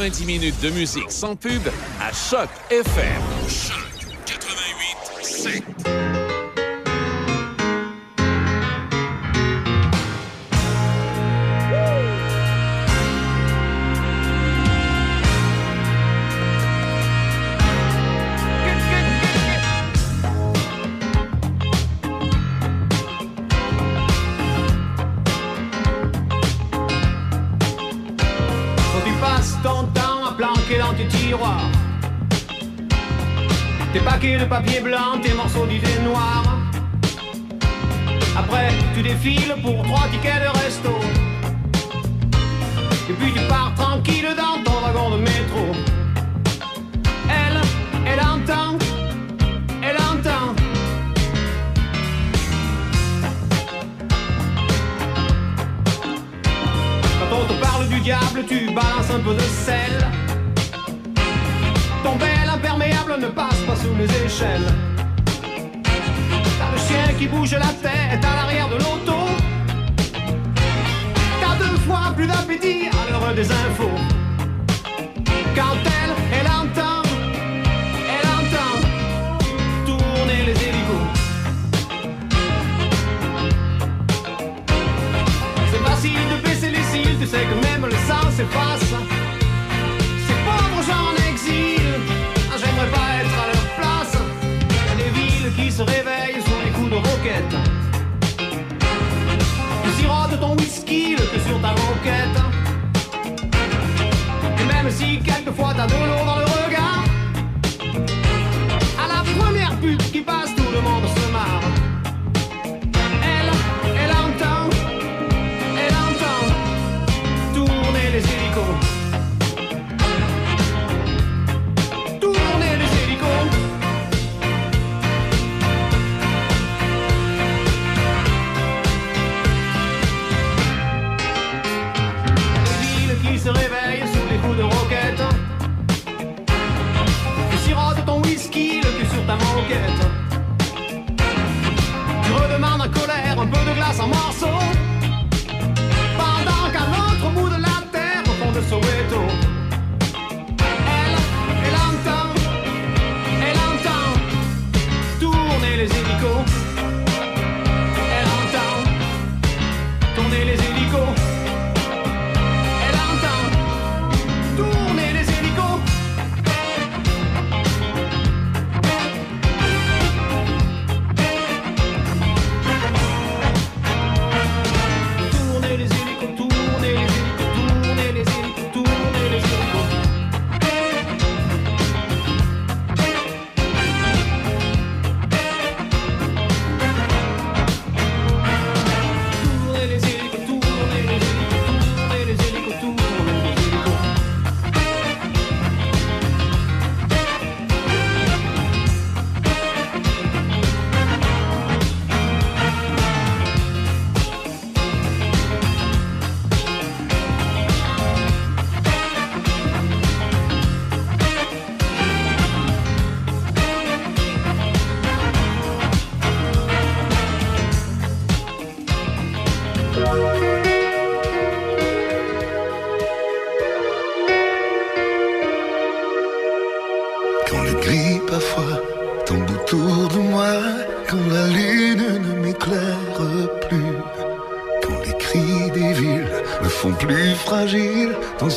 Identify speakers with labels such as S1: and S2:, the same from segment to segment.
S1: 90 minutes de musique sans pub à Choc FM.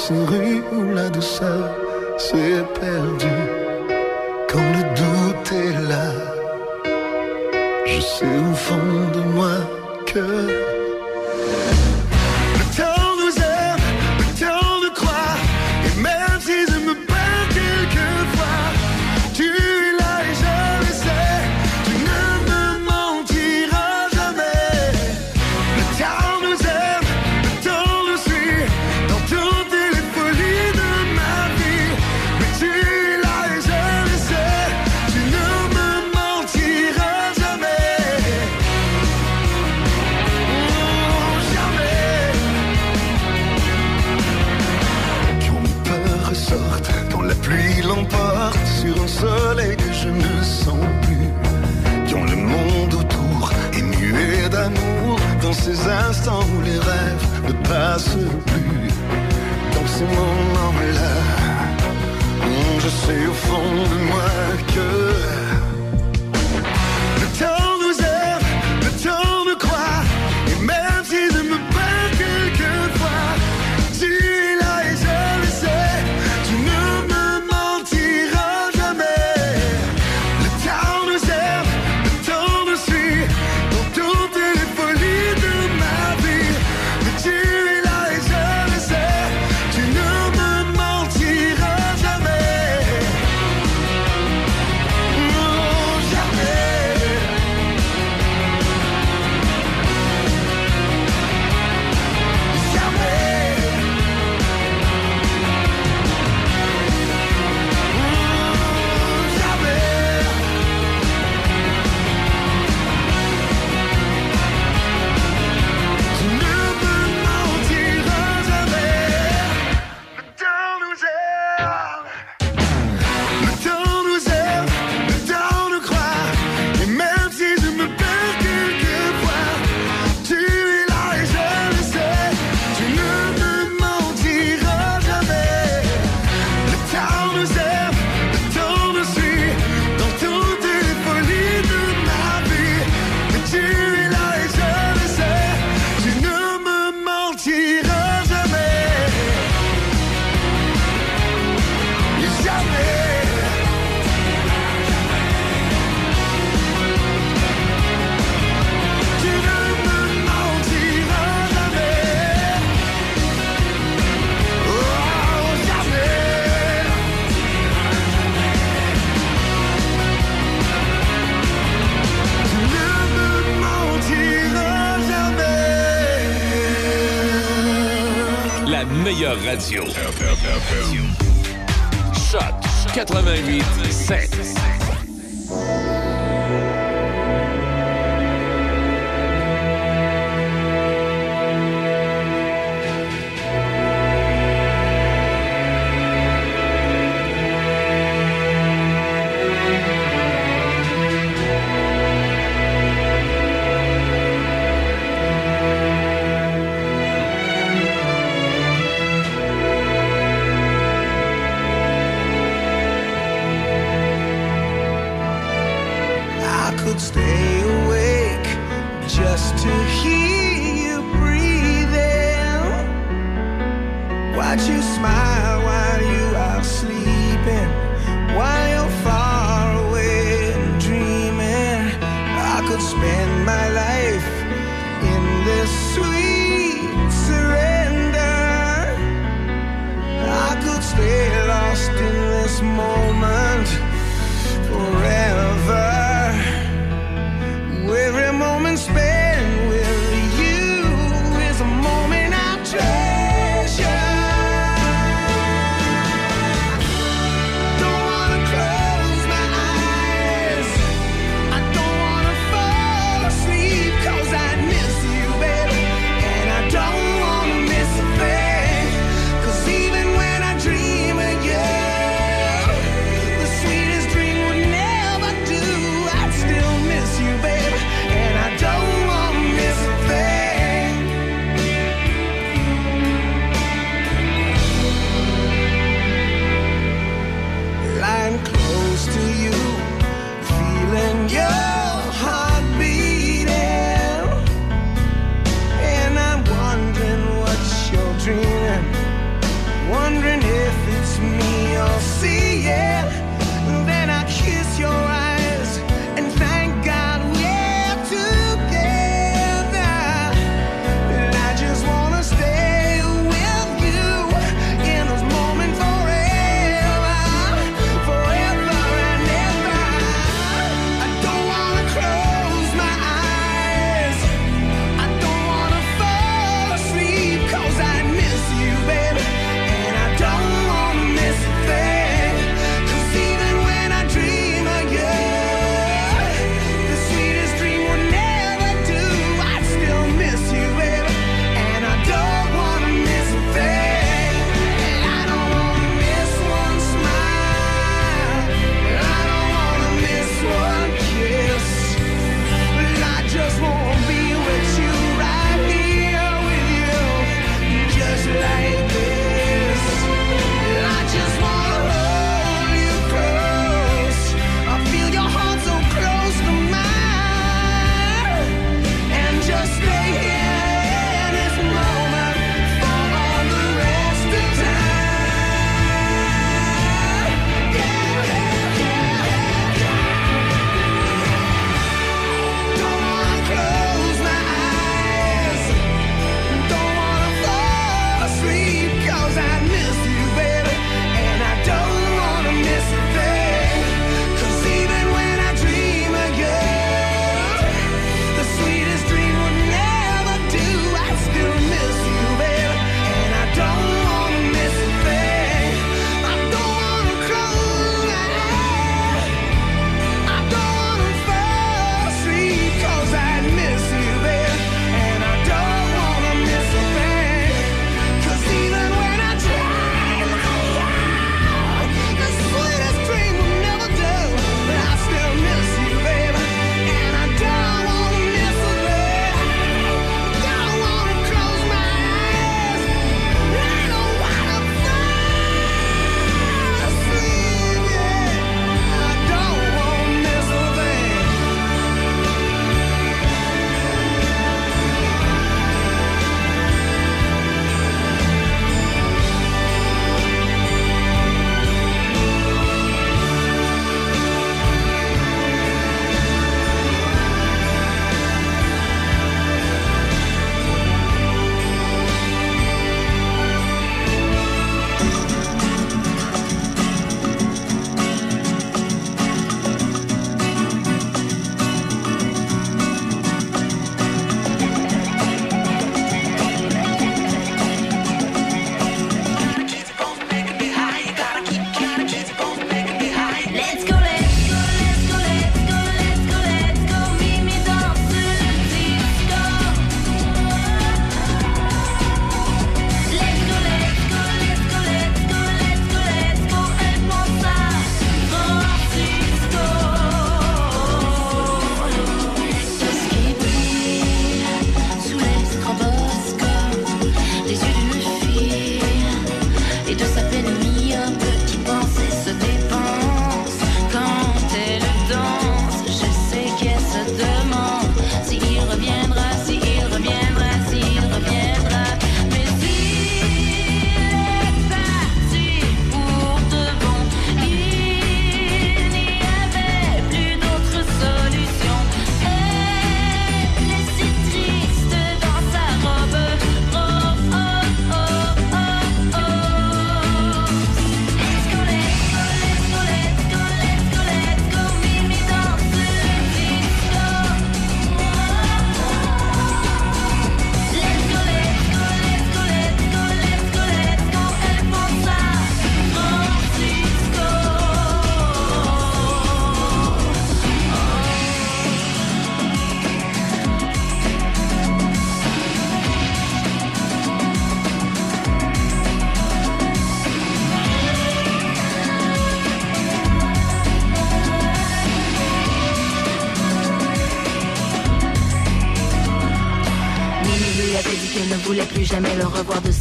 S2: Menschen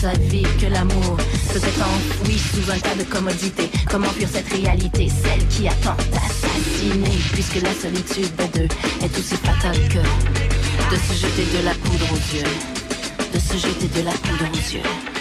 S2: la
S3: vie que
S4: l'amour peut être enfoui sous un tas de commodités. Comment fuir cette réalité, celle qui attend d'assassiner, puisque la solitude à deux est aussi fatale que de se jeter de la poudre aux yeux, de se jeter de la poudre aux yeux.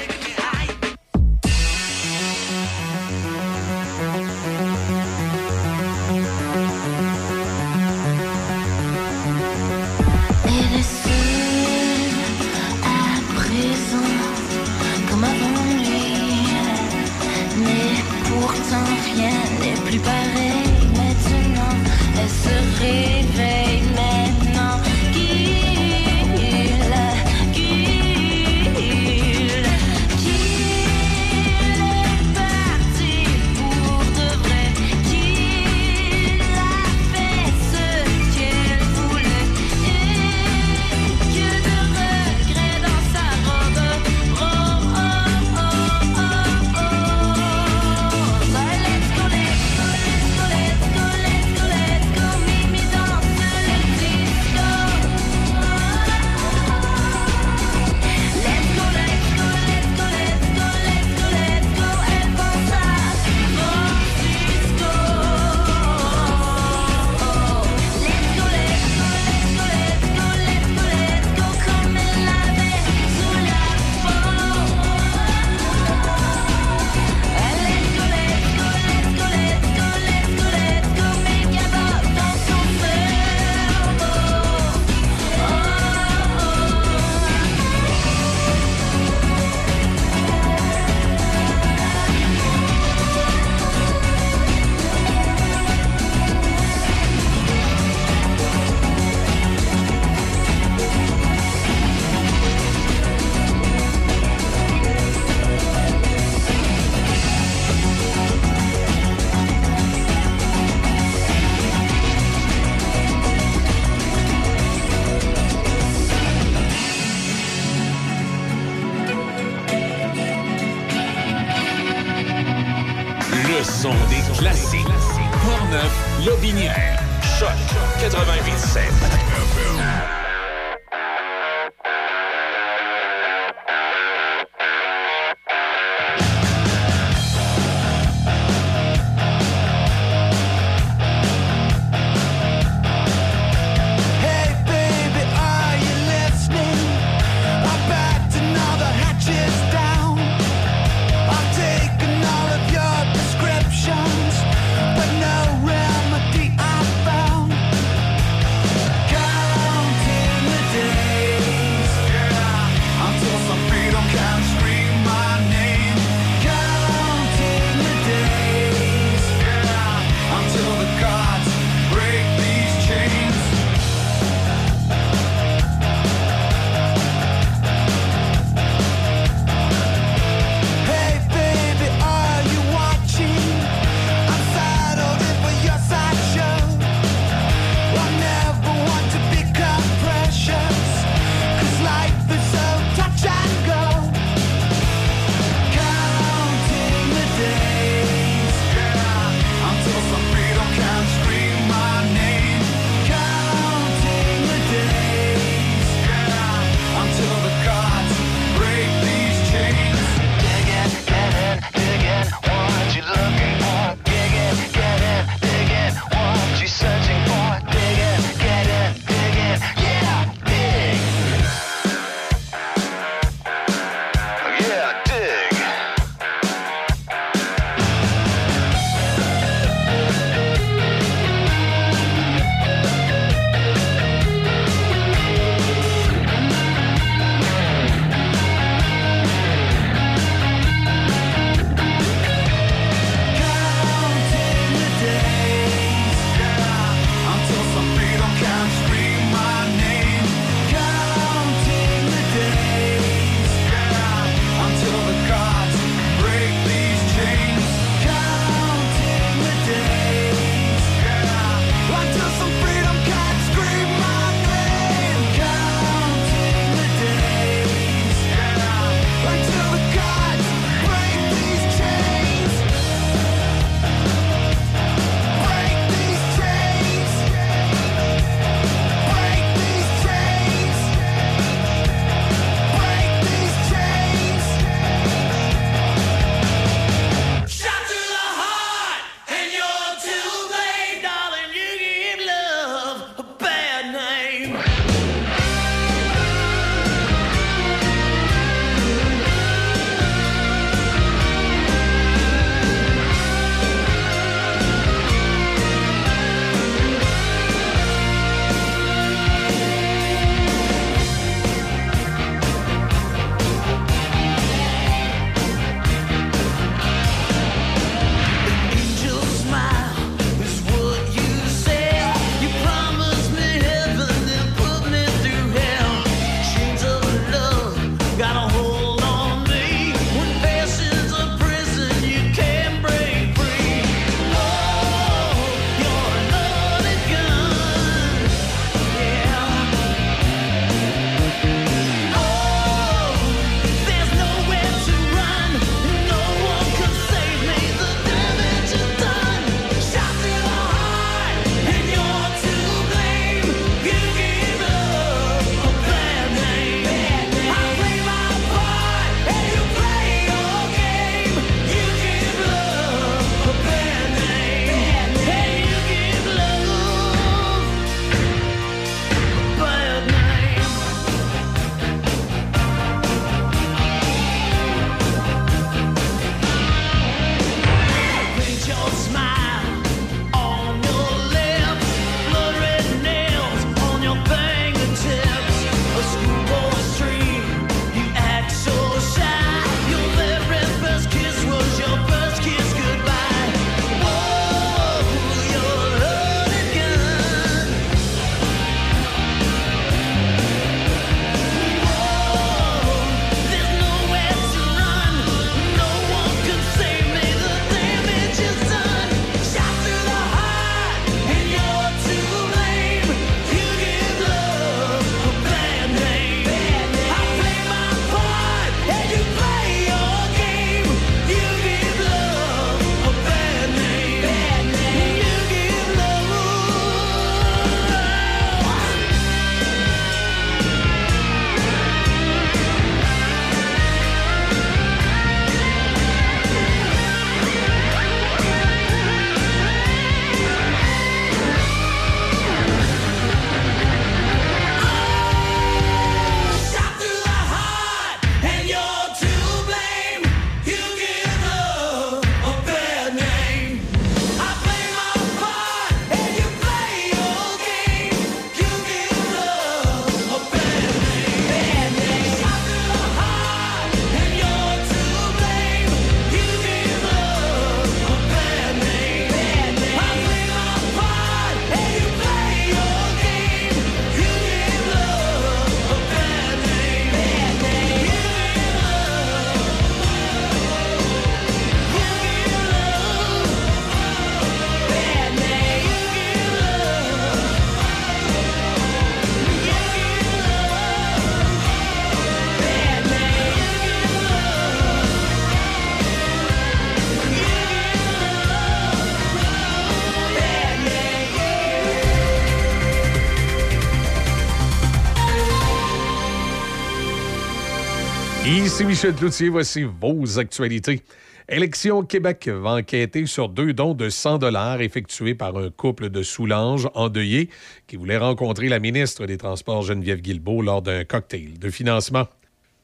S5: Michel Cloutier, voici vos actualités. Élection Québec va enquêter sur deux dons de 100 dollars effectués par un couple de Soulanges endeuillés qui voulait rencontrer la ministre des Transports Geneviève Guilbeault lors d'un cocktail de financement.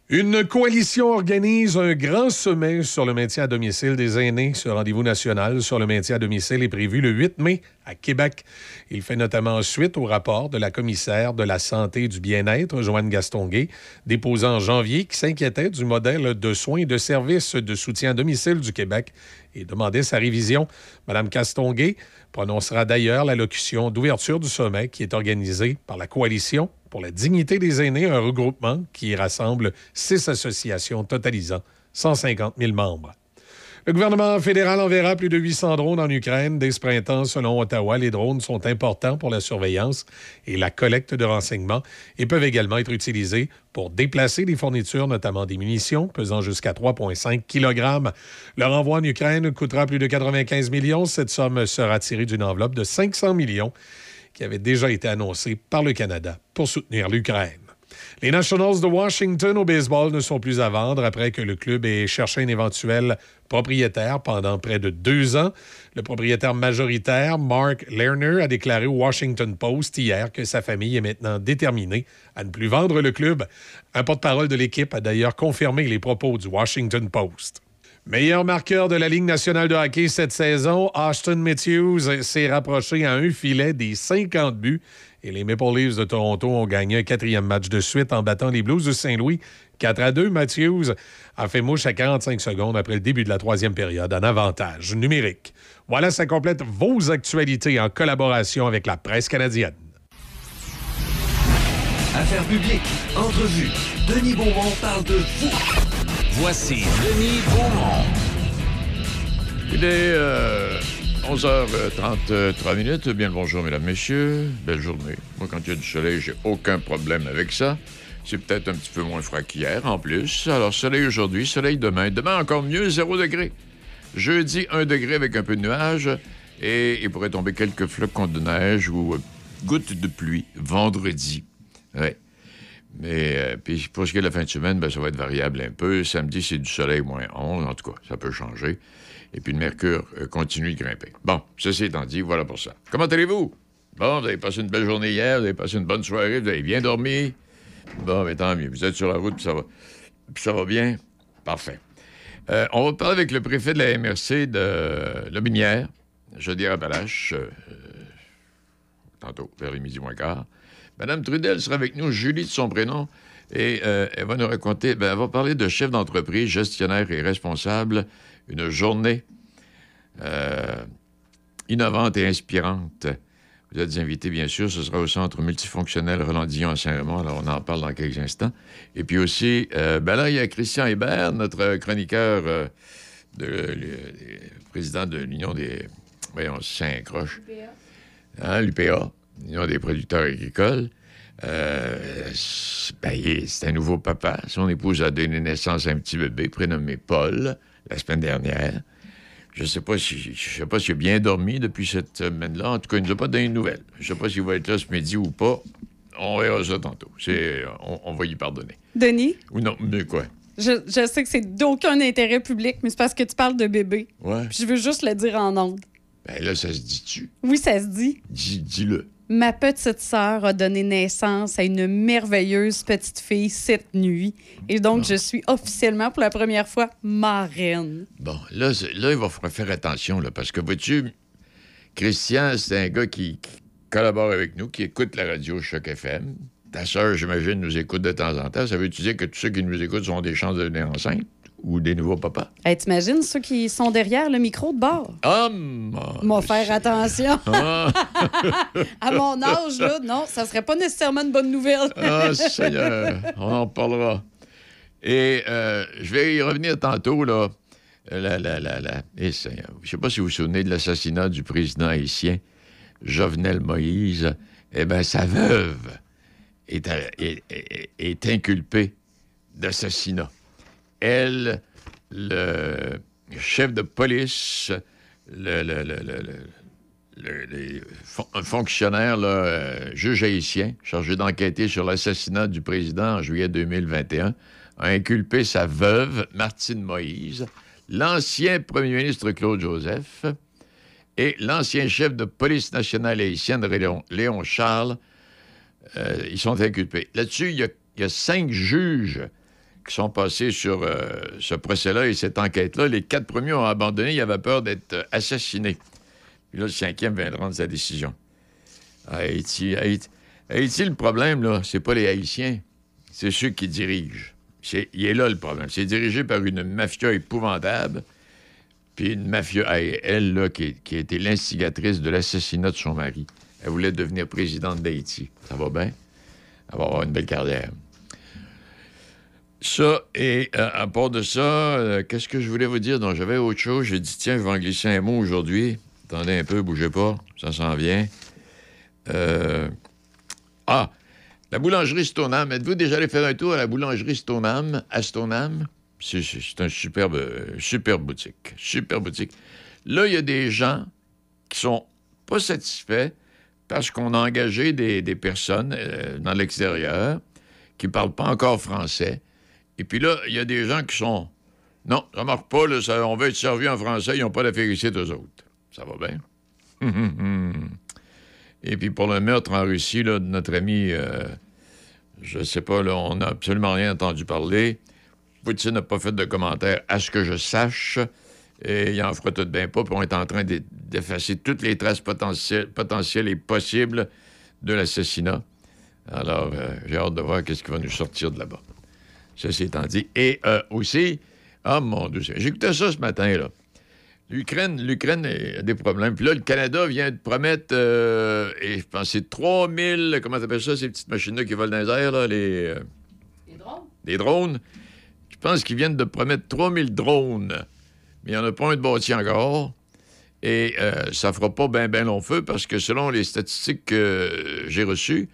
S5: Une coalition organise un grand sommet sur le maintien à domicile des aînés. Ce rendez-vous national sur le maintien à domicile est prévu le 8 mai à Québec. Il fait notamment suite au rapport de la commissaire de la santé et du bien-être, Joanne Gastonguay, déposé en janvier, qui s'inquiétait du modèle de soins et de services de soutien à domicile du Québec et demandait sa révision. Madame Castonguay prononcera d'ailleurs l'allocution d'ouverture du sommet qui est organisé par la coalition pour la dignité des aînés, un regroupement qui rassemble six associations totalisant 150 000 membres. Le gouvernement fédéral enverra plus de 800 drones en Ukraine dès ce printemps. Selon Ottawa, les drones sont importants pour la surveillance et la collecte de renseignements et peuvent également être utilisés pour déplacer des fournitures, notamment des munitions, pesant jusqu'à 3,5 kg. Leur envoi en Ukraine coûtera plus de 95 millions. Cette somme sera tirée d'une enveloppe de 500 millions qui avait déjà été annoncée par le Canada pour soutenir l'Ukraine. Les Nationals de Washington au baseball ne sont plus à vendre après que le club ait cherché un éventuel propriétaire pendant près de deux ans. Le propriétaire majoritaire, Mark Lerner, a déclaré au Washington Post hier que sa famille est maintenant déterminée à ne plus vendre le club. Un porte-parole de l'équipe a d'ailleurs confirmé les propos du Washington Post. Meilleur marqueur de la Ligue nationale de hockey cette saison, Ashton Matthews s'est rapproché à un filet des 50 buts et les Maple Leafs de Toronto ont gagné un quatrième match de suite en battant les Blues de Saint-Louis 4 à 2. Matthews a fait mouche à 45 secondes après le début de la troisième période en avantage numérique. Voilà, ça complète vos actualités en collaboration avec la presse canadienne.
S6: Affaires publiques, entrevue. Denis Beaumont parle de vous.
S1: Voici Denis Beaumont.
S7: Il est euh, 11h33 minutes. Bien le bonjour, mesdames, messieurs. Belle journée. Moi, quand il y a du soleil, j'ai aucun problème avec ça. C'est peut-être un petit peu moins froid qu'hier, en plus. Alors, soleil aujourd'hui, soleil demain. Demain, encore mieux, 0 degré. Jeudi, 1 degré avec un peu de nuages. Et il pourrait tomber quelques flocons de neige ou euh, gouttes de pluie vendredi. Ouais. Mais euh, puis pour ce qui est de la fin de semaine, ben, ça va être variable un peu. Samedi, c'est du soleil moins 11. En tout cas, ça peut changer. Et puis le mercure euh, continue de grimper. Bon, ceci étant dit, voilà pour ça. Comment allez-vous? Bon, vous avez passé une belle journée hier, vous avez passé une bonne soirée, vous avez bien dormi? Bon, mais tant mieux. Vous êtes sur la route, puis ça va, puis ça va bien? Parfait. Euh, on va parler avec le préfet de la MRC de Lobinière, Jodière-Appalaches, euh, tantôt, vers les midi moins quart. Madame Trudel sera avec nous, Julie de son prénom, et elle va nous raconter, ben, elle va parler de chef d'entreprise, gestionnaire et responsable, une journée euh, innovante et inspirante. Vous êtes invités, bien sûr. Ce sera au Centre multifonctionnel Roland-Dillon à Saint-Raymond. Alors, on en parle dans quelques instants. Et puis aussi, euh, ben là, il y a Christian Hébert, notre chroniqueur, euh, de, le- le président de l'Union des... Voyons, Saint-Croche. Hein, l'UPA, l'Union des producteurs agricoles. Euh, ben, c'est un nouveau papa. Son épouse a donné naissance à un petit bébé prénommé Paul la semaine dernière. Je sais pas si je sais pas s'il a bien dormi depuis cette semaine-là. En tout cas, il nous a pas donné de nouvelles. Je sais pas s'il va être là ce midi ou pas. On verra ça tantôt. On, on va y pardonner.
S8: Denis,
S7: Ou non, mais quoi?
S8: je, je sais que c'est d'aucun intérêt public, mais c'est parce que tu parles de bébé.
S7: Ouais.
S8: Puis je veux juste le dire en ondes.
S7: Ben là, ça se dit-tu?
S8: Oui, ça se dit.
S7: Dis- Dis-le.
S8: Ma petite sœur a donné naissance à une merveilleuse petite fille cette nuit. Et donc, je suis officiellement, pour la première fois, marraine.
S7: Bon, là, là, il va falloir faire attention, là, parce que, vois-tu, Christian, c'est un gars qui, qui collabore avec nous, qui écoute la radio Choc FM. Ta sœur, j'imagine, nous écoute de temps en temps. Ça veut-tu dire que tous ceux qui nous écoutent sont des chances de devenir enceintes ou des nouveaux papas?
S8: Hey, T'imagines ceux qui sont derrière le micro de bord?
S7: Ah,
S8: M'en faire attention.
S7: Ah,
S8: À mon âge, là, non, ça serait pas nécessairement une bonne nouvelle.
S7: ah, Seigneur, on en parlera. Et euh, je vais y revenir tantôt, là. La, la, la, la. Eh, Seigneur, je sais pas si vous vous souvenez de l'assassinat du président haïtien, Jovenel Moïse. Eh bien, sa veuve est, à- est- est- est inculpée d'assassinat. Elle, le chef de police, le, un fonctionnaire, euh, juge haïtien, chargé d'enquêter sur l'assassinat du président en juillet 2021, a inculpé sa veuve, Martine Moïse, l'ancien premier ministre Claude Joseph et l'ancien chef de police nationale haïtienne, Léon, Charles. Euh, ils sont inculpés. Là-dessus, il y a cinq juges qui sont passés sur euh, ce procès-là et cette enquête-là. Les quatre premiers ont abandonné. Ils avaient peur d'être euh, assassinés. Puis là, le cinquième vient de rendre sa décision. Haïti, Haïti, Haïti, le problème, là, c'est pas les Haïtiens, c'est ceux qui dirigent. C'est- il est là le problème. C'est dirigé par une mafia épouvantable, puis une mafia, elle, là, qui, qui a été l'instigatrice de l'assassinat de son mari. Elle voulait devenir présidente d'Haïti. Ça va bien? Elle va avoir une belle carrière. Ça, et euh, à part de ça, euh, qu'est-ce que je voulais vous dire? Donc, j'avais autre chose. J'ai dit, tiens, je vais en glisser un mot aujourd'hui. Attendez un peu, bougez pas. Ça s'en vient. Euh, Ah, la boulangerie Stoneham. Êtes-vous déjà allé faire un tour à la boulangerie Stoneham, à Stoneham? C'est c'est- c'est un superbe, superbe boutique. Super boutique. Là, il y a des gens qui sont pas satisfaits parce qu'on a engagé des, personnes dans l'extérieur qui parlent pas encore français. Et puis là, il y a des gens qui sont. Non, ça marche pas, ça- on veut être servi en français, ils n'ont pas d'affaires ici, eux autres. Ça va bien? Et puis pour le meurtre en Russie là, de notre ami, euh, je sais pas, là, on n'a absolument rien entendu parler. Poutine n'a pas fait de commentaire à ce que je sache. Et il en fera tout de bien pas, puis on est en train d'e- d'effacer toutes les traces potentielles, et possibles de l'assassinat. Alors, euh, j'ai hâte de voir qu'est-ce qui va nous sortir de là-bas. Ceci étant dit. Et euh, aussi, ah mon Dieu, j'écoutais ça ce matin, là. L'Ukraine, l'Ukraine a des problèmes. Puis là, le Canada vient de promettre, euh, et je pense c'est 3000, comment t'appelles ça, ces petites machines-là qui volent dans les airs, là, les... euh, les drones? Je pense qu'ils viennent de promettre 3000 drones. Mais il n'y en a pas un de bâti encore. Et euh, ça fera pas bien, bien long feu parce que selon les statistiques que j'ai reçues,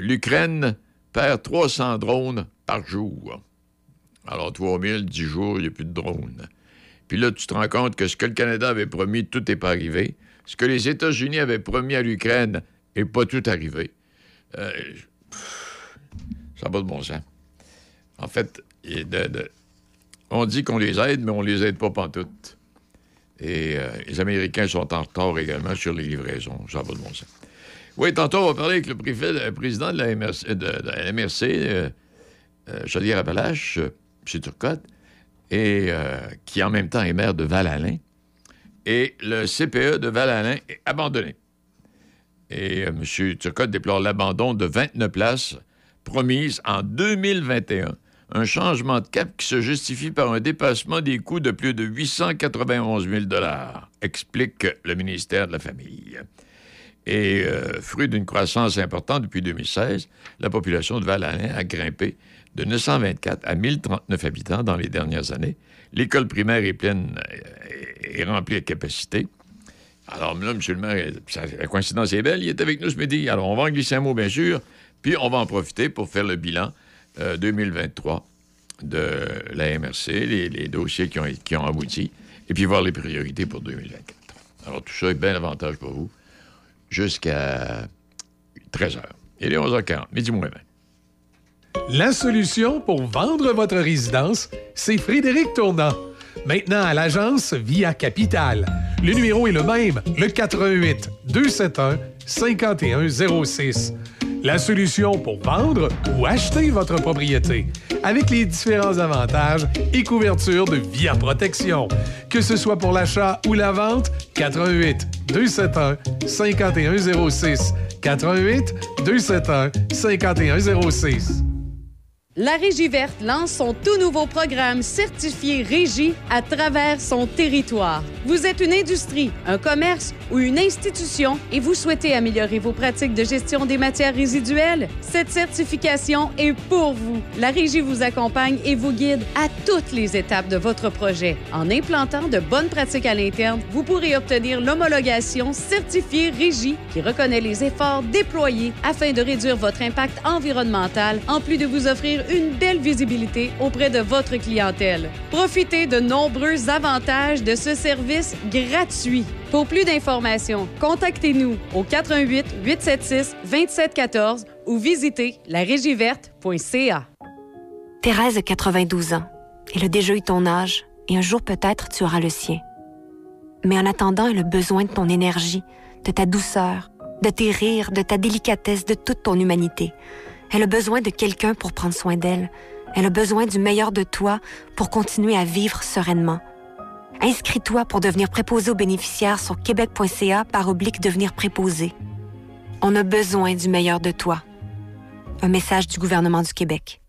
S7: l'Ukraine perd 300 drones par jour. Alors, 3000, 10 jours, il n'y a plus de drones. Puis là, tu te rends compte que ce que le Canada avait promis, tout n'est pas arrivé. Ce que les États-Unis avaient promis à l'Ukraine n'est pas tout arrivé. Euh, ça pas de bon sens. En fait, on dit qu'on les aide, mais on les aide pas pantoute. Et euh, les Américains sont en retard également sur les livraisons. Ça pas de bon sens. Oui, tantôt, on va parler avec le, préfet- président de la MRC, de, de MRC euh, euh, Chaudière-Appalaches, euh, M. Turcotte, et euh, qui en même temps est maire de Val-Alain. Et le CPE de Val-Alain est abandonné. Et euh, M. Turcotte déplore l'abandon de 29 places promises en 2021. Un changement de cap qui se justifie par un dépassement des coûts de plus de 891 000 explique le ministère de la Famille. Et euh, fruit d'une croissance importante depuis 2016, la population de Val-Alain a grimpé de 924 à 1039 habitants dans les dernières années. L'école primaire est pleine et remplie à capacité. Alors là, M. le maire, la coïncidence est belle, il est avec nous ce midi. Alors, on va en glisser un mot, bien sûr, puis on va en profiter pour faire le bilan euh, 2023 de la MRC, les, les dossiers qui ont, qui ont abouti, et puis voir les priorités pour 2024. Alors, tout ça est bien avantage pour vous jusqu'à 13h. Il est 11h40, midi moins 20.
S5: La solution pour vendre votre résidence, c'est Frédéric Tournant. Maintenant à l'agence via Capital. Le numéro est le même, le 88 271 5106. La solution pour vendre ou acheter votre propriété avec les différents avantages et couvertures de Via Protection. Que ce soit pour l'achat ou la vente, 88 271 5106. 88 271 5106.
S8: La Régie verte lance son tout nouveau programme certifié Régie à travers son territoire. Vous êtes une industrie, un commerce ou une institution et vous souhaitez améliorer vos pratiques de gestion des matières résiduelles? Cette certification est pour vous. La Régie vous accompagne et vous guide à toutes les étapes de votre projet. En implantant de bonnes pratiques à l'interne, vous pourrez obtenir l'homologation certifiée Régie qui reconnaît les efforts déployés afin de réduire votre impact environnemental en plus de vous offrir une belle visibilité auprès de votre clientèle. Profitez de nombreux avantages de ce service gratuit. Pour plus d'informations, contactez-nous au 88 876 2714 ou visitez larégieverte.ca.
S9: Thérèse a 92 ans. Elle a déjà eu ton âge et un jour peut-être tu auras le sien. Mais en attendant, elle a besoin de ton énergie, de ta douceur, de tes rires, de ta délicatesse, de toute ton humanité. Elle a besoin de quelqu'un pour prendre soin d'elle. Elle a besoin du meilleur de toi pour continuer à vivre sereinement. Inscris-toi pour devenir préposé aux bénéficiaires sur québec.ca par oblique devenir préposé. On a besoin du meilleur de toi. Un message du gouvernement du Québec.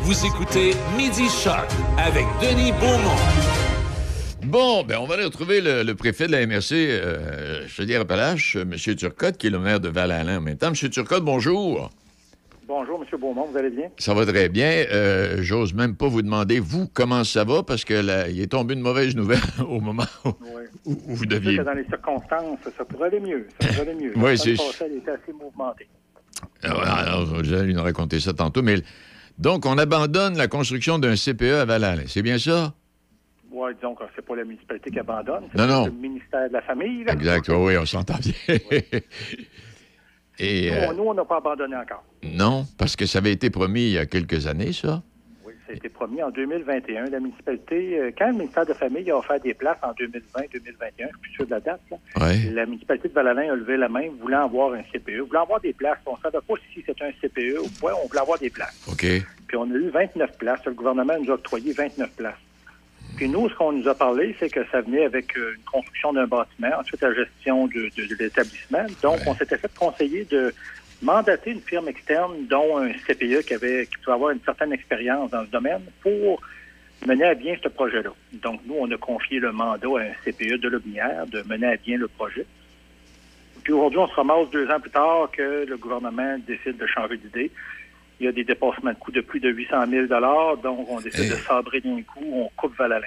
S1: Vous écoutez Midi Shark avec Denis Beaumont.
S7: Bon, ben on va aller retrouver le, le préfet de la MRC, euh, Chaudière-Appalaches, M. Turcotte, qui est le maire de Val-Alain en même temps. M. Turcotte, bonjour.
S10: Bonjour, M. Beaumont, vous allez bien?
S7: Ça va très bien. Euh, J'ose même pas vous demander, vous, comment ça va, parce que là, il est tombé une mauvaise nouvelle au moment où, où- où vous deviez...
S10: que dans les circonstances, ça pourrait aller mieux. Ça pourrait aller mieux.
S7: Oui, c'est-
S10: elle était assez mouvementée.
S7: Alors, alors, j'allais nous raconter ça tantôt, mais... Donc, on abandonne la construction d'un CPE à Val-Alain, c'est bien ça?
S10: Oui, disons que c'est pas la municipalité qui abandonne, c'est le ministère de la Famille. là.
S7: Exact, oui, oui, on s'entend bien. Et...
S10: Nous,
S7: euh,
S10: on- nous, on n'a pas abandonné encore.
S7: non, parce que ça avait été promis il y a quelques années, ça.
S10: Oui, ça a été promis en 2021. La municipalité, euh, quand le ministère de la Famille a offert des places en 2020-2021, je suis plus sûr de la date, là,
S7: Ouais.
S10: la municipalité de Val-Alain a levé la main, voulant avoir un CPE, voulant avoir des places. On ne savait pas si c'était un CPE ou pas, on voulait avoir des places.
S7: OK.
S10: Puis on a eu 29 places. Le gouvernement nous a octroyé 29 places. Puis nous, ce qu'on nous a parlé, c'est que ça venait avec euh, une construction d'un bâtiment, ensuite la gestion de, de- de l'établissement. Donc, on s'était fait conseiller de mandater une firme externe, dont un CPE qui avait qui pouvait avoir une certaine expérience dans ce domaine, pour mener à bien ce projet-là. Donc, nous, on a confié le mandat à un CPE de Lobinière de mener à bien le projet. Puis aujourd'hui, on se ramasse deux ans plus tard que le gouvernement décide de changer d'idée. Il y a des dépassements de coûts de plus de 800 000 donc on décide de sabrer d'un coup, on coupe Val-Alain.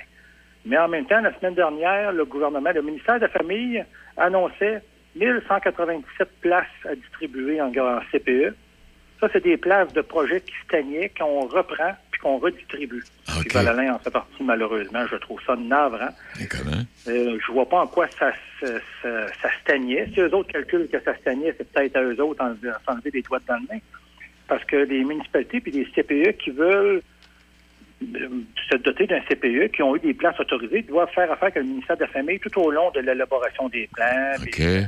S10: Mais en même temps, la semaine dernière, le gouvernement, le ministère de la Famille annonçait 1197 places à distribuer en, en CPE. Ça, c'est des places de projets qui stagnaient, qu'on reprend puis qu'on redistribue. Puis Val-Alain en fait partie, malheureusement. Je trouve ça navrant. Euh, je vois pas en quoi ça, ça, ça, ça stagnait. Si eux autres calculent que ça stagnait, c'est peut-être à eux autres en- à s'enlever des doigts dans le nez. Parce que les municipalités puis les CPE qui veulent euh, se doter d'un CPE, qui ont eu des places autorisées, doivent faire affaire avec le ministère de la Famille tout au long de l'élaboration des plans,
S7: OK.
S10: des,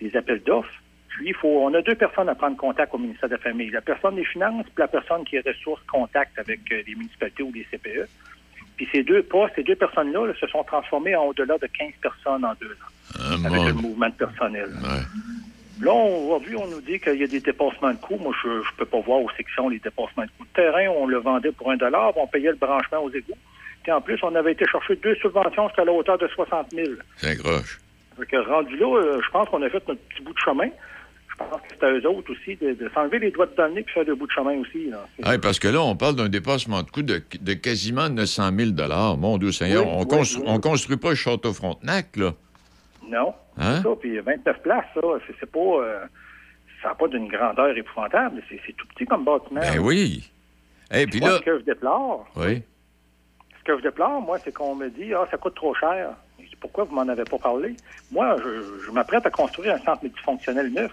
S10: des appels d'offres. Puis, il faut, on a deux personnes à prendre contact au ministère de la Famille. La personne des Finances, puis la personne qui est ressource contact avec euh, les municipalités ou les CPE. Puis ces deux postes, ces deux personnes-là là, se sont transformées en au-delà de 15 personnes en deux ans, avec
S7: mon-
S10: le mouvement de personnel. Là, aujourd'hui, on nous dit qu'il y a des dépassements de coûts. Moi, je ne peux pas voir où c'est que sont les dépassements de coûts. Le terrain, on le vendait pour un dollar, on payait le branchement aux égouts. Puis en plus, on avait été chercher deux subventions jusqu'à la hauteur de 60 000.
S7: C'est
S10: que rendu là, euh, je pense qu'on a fait notre petit bout de chemin. Je pense que c'est à eux autres aussi de, de s'enlever les doigts de nez puis faire le bout de chemin aussi. Là.
S7: Parce que là, on parle d'un dépassement de coût de, de quasiment 900 000 Mon Dieu Seigneur,
S10: Oui,
S7: on,
S10: oui,
S7: constru-
S10: oui.
S7: on construit pas le Château Frontenac, là.
S10: Non.
S7: Hein?
S10: C'est ça. Puis 29 places, ça, c'est, pas. euh, ça n'a pas d'une grandeur épouvantable. C'est, tout petit comme bâtiment.
S7: Ben oui. Et puis là...
S10: ce que je déplore,
S7: Oui.
S10: ce que je déplore, moi, c'est qu'on me dit Ah, ça coûte trop cher. Pourquoi vous m'en avez pas parlé? Moi, je, je m'apprête à construire un centre multifonctionnel neuf.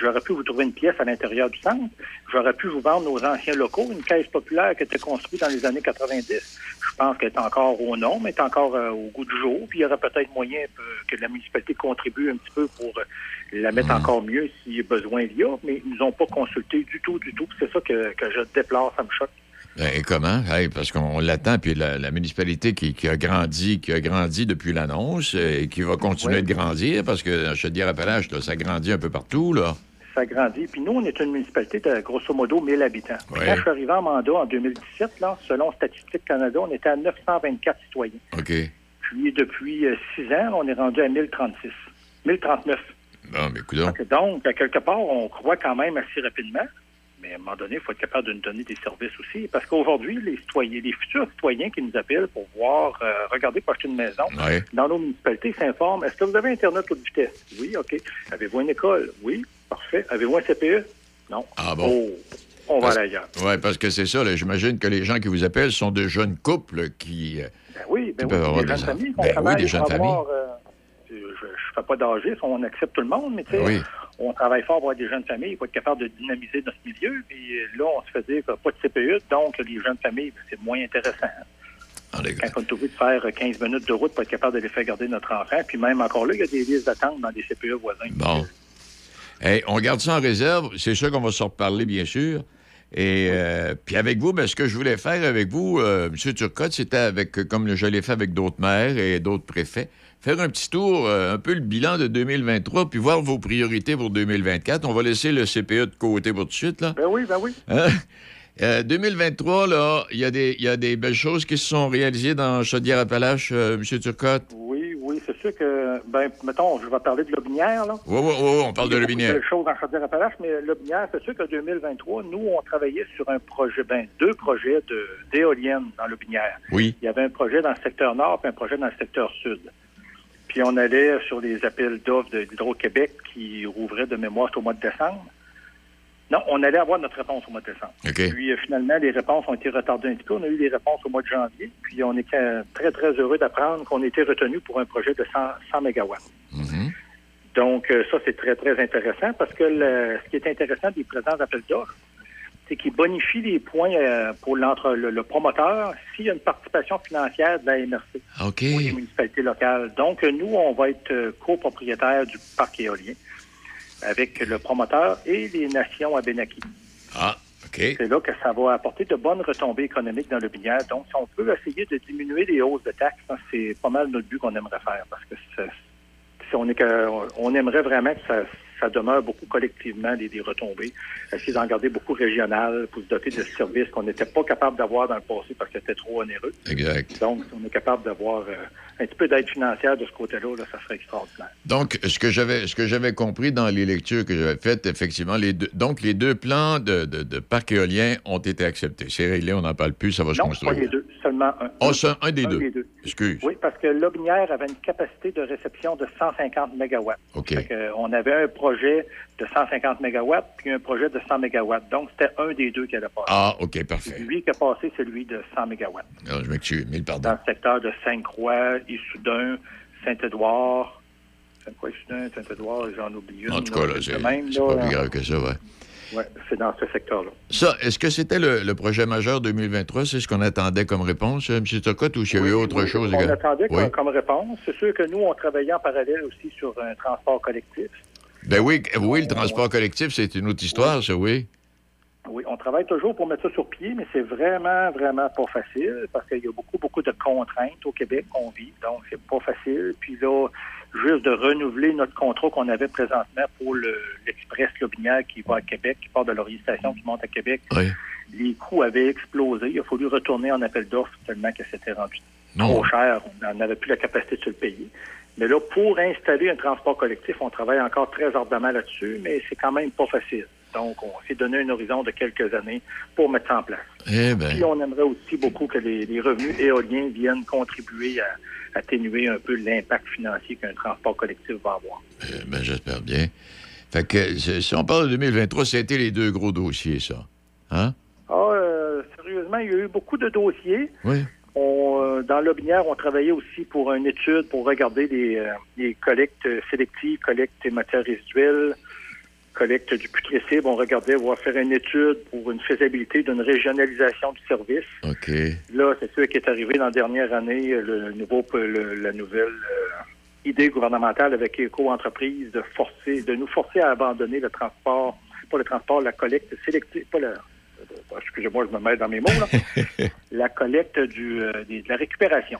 S10: J'aurais pu vous trouver une pièce à l'intérieur du centre. J'aurais pu vous vendre nos anciens locaux, une caisse populaire qui était construite dans les années 90. Je pense qu'elle est encore au nom, mais est encore euh, au goût du jour. Puis il y aurait peut-être moyen euh, que la municipalité contribue un petit peu pour euh, la mettre encore mieux si besoin il y a. Mais ils nous ont pas consulté du tout, du tout. C'est ça que, que je déplore, ça me choque.
S7: Ben, et comment? Hey, parce qu'on l'attend, puis la, la municipalité qui, qui a grandi, qui a grandi depuis l'annonce euh, et qui va continuer de grandir, parce que je te dis là, ça grandit un peu partout, là.
S10: ça grandit. Puis nous, on est une municipalité de grosso modo 1000 habitants.
S7: Ouais.
S10: Quand je suis arrivé en mandat en 2017, là, selon Statistique Canada, on était à 924 citoyens.
S7: OK.
S10: Puis depuis euh, six ans, on est rendu à 1036. 1039.
S7: Bon, mais
S10: que Donc, à quelque part, on croit quand même assez rapidement. Mais à un moment donné, il faut être capable de nous donner des services aussi. Parce qu'aujourd'hui, les citoyens, les futurs citoyens qui nous appellent pour voir, euh, regarder pour acheter une maison,
S7: Ouais.
S10: dans nos municipalités, s'informent. Est-ce que vous avez Internet haute vitesse? Oui, OK. Avez-vous une école? Oui, parfait. Avez-vous un CPE? Non.
S7: Ah bon?
S10: Oh, on va
S7: Parce-
S10: aller ailleurs.
S7: Oui, parce que c'est ça, là. J'imagine que les gens qui vous appellent sont de jeunes couples qui. euh,
S10: Ben oui, ben
S7: Qui peuvent
S10: oui,
S7: avoir
S10: des jeunes familles.
S7: Ben oui, des jeunes
S10: pour avoir, euh, je ne fais pas d'âgisme, on accepte tout le monde, mais tu sais,
S7: Oui.
S10: On travaille fort pour avoir des jeunes familles, pour être capable de dynamiser notre milieu. Puis euh, là, on se fait dire qu'il n'y a pas de CPE, donc les jeunes familles, c'est moins intéressant.
S7: Ah,
S10: Quand on est obligé de faire 15 minutes de route pour être capable de les faire garder notre enfant, puis même encore là, il y a des listes d'attente dans des CPE voisins.
S7: Bon. Hey, on garde ça en réserve. C'est sûr qu'on va se reparler, bien sûr. Et euh, puis avec vous, ben, ce que je voulais faire avec vous, euh, M. Turcotte, c'était avec, euh, comme je l'ai fait avec d'autres maires et d'autres préfets, faire un petit tour, euh, un peu le bilan de 2023, puis voir vos priorités pour 2024. On va laisser le CPE de côté pour tout de suite, là.
S10: Ben oui, ben oui.
S7: Hein? Euh, 2023, là, il y, des- y a des belles choses qui se sont réalisées dans Chaudière-Appalaches, euh, M. Turcotte?
S10: Oui, oui, c'est sûr que, ben, mettons, je vais parler de Lobinière, là.
S7: Oui, oui, oui, on parle de
S10: Il y a
S7: Lobinière.
S10: beaucoup de choses en Chaudière-Appalaches, mais Lobinière, c'est sûr que 2023, nous, on travaillait sur un projet, ben, deux projets de- d'éoliennes dans Lobinière.
S7: Oui.
S10: Il y avait un projet dans le secteur nord et un projet dans le secteur sud. Puis on allait sur les appels d'offres de l'Hydro-Québec qui rouvraient de mémoire au mois de décembre. Non, on allait avoir notre réponse au mois de décembre. Puis euh, finalement, les réponses ont été retardées un petit peu. On a eu les réponses au mois de janvier. Puis on est euh, très, très heureux d'apprendre qu'on était retenu pour un projet de 100, 100 mégawatts. Donc, euh, ça, c'est très, très intéressant parce que le- ce qui est intéressant des présents appels d'offres, c'est qu'ils bonifient les points euh, pour l'entre le, le promoteur s'il y a une participation financière de la MRC
S7: OK.
S10: ou des municipalités locales. Donc, nous, on va être euh, copropriétaire du parc éolien avec le promoteur et les nations Abenaki.
S7: Ah, OK.
S10: C'est là que ça va apporter de bonnes retombées économiques dans le binière. Donc, si on peut essayer de diminuer les hausses de taxes, hein, c'est pas mal notre but qu'on aimerait faire parce que si on est que, on aimerait vraiment que ça, ça demeure beaucoup collectivement des, des retombées. Essayer d'en garder beaucoup régional pour se doter de services qu'on n'était pas capable d'avoir dans le passé parce que c'était trop onéreux.
S7: Exact.
S10: Donc, on est capable d'avoir euh, un petit peu d'aide financière de ce côté-là, là, ça serait extraordinaire.
S7: Donc, ce que j'avais, ce que j'avais compris dans les lectures que j'avais faites, effectivement, les deux, donc les deux plans de, de, de parc éolien ont été acceptés. C'est réglé, on n'en parle plus, ça va se construire.
S10: pas les deux, seulement un.
S7: Oh, c'est un, un des
S10: Un
S7: deux.
S10: des deux.
S7: Excuse.
S10: Oui, parce que Lobinière avait une capacité de réception de 150 mégawatts.
S7: OK.
S10: Euh, on avait un projet de 150 mégawatts puis un projet de 100 mégawatts. Donc, c'était un des deux qui allait passer.
S7: Ah, OK, parfait.
S10: Lui qui a passé, c'est lui de 100 mégawatts.
S7: Alors, je m'excuse, mille pardons.
S10: Dans le secteur de Sainte-Croix, Issoudun, Saint-Édouard. Sainte-Croix, Issoudun, Saint-Édouard, j'en oublie une.
S7: En tout cas, là,
S10: c'est
S7: pas plus grave que ça, ouais.
S10: Ouais, c'est dans ce secteur-là.
S7: Ça, est-ce que c'était le, le projet majeur 2023? C'est ce qu'on attendait comme réponse, euh, M. Turcotte, ou s'il y a eu autre
S10: Oui,
S7: chose?
S10: On
S7: également?
S10: attendait comme,
S7: Oui.
S10: comme réponse. C'est sûr que nous, on travaillait en parallèle aussi sur un transport collectif.
S7: Ben oui, oui, le transport collectif, c'est une autre histoire, ça, oui.
S10: Oui, on travaille toujours pour mettre ça sur pied, mais c'est vraiment, vraiment pas facile parce qu'il y a beaucoup, beaucoup de contraintes au Québec qu'on vit, donc c'est pas facile. Puis là, juste de renouveler notre contrat qu'on avait présentement pour le- l'Express Lobinière qui va à Québec, qui part de Laurier Station, qui monte à Québec,
S7: Oui.
S10: les coûts avaient explosé. Il a fallu retourner en appel d'offres tellement que c'était rendu
S7: Non.
S10: trop cher. On n'avait plus la capacité de se le payer. Mais là, pour installer un transport collectif, on travaille encore très ardemment là-dessus, mais c'est quand même pas facile. Donc, on s'est donné un horizon de quelques années pour mettre ça en place.
S7: Eh bien,
S10: Puis, on aimerait aussi beaucoup que les, les revenus éoliens viennent contribuer à atténuer un peu l'impact financier qu'un transport collectif va avoir.
S7: ben, j'espère bien. Fait que, si on parle de 2023, c'était les deux gros dossiers, ça. Hein?
S10: Ah, euh, sérieusement, il y a eu beaucoup de dossiers.
S7: Oui.
S10: On, euh, dans l'Aubinière, on travaillait aussi pour une étude pour regarder les, euh, les collectes sélectives, collectes des matières résiduelles, collecte du putrécible. On regardait, voir faire une étude pour une faisabilité d'une régionalisation du service.
S7: OK.
S10: Là, c'est sûr qui est arrivé dans la dernière année, euh, le nouveau, le- la nouvelle euh, idée gouvernementale avec Éco-entreprise de forcer, de nous forcer à abandonner le transport, pas le transport, la collecte sélective, pas euh, excusez-moi, je me mets dans mes mots, là, la collecte du, euh, des- de la récupération.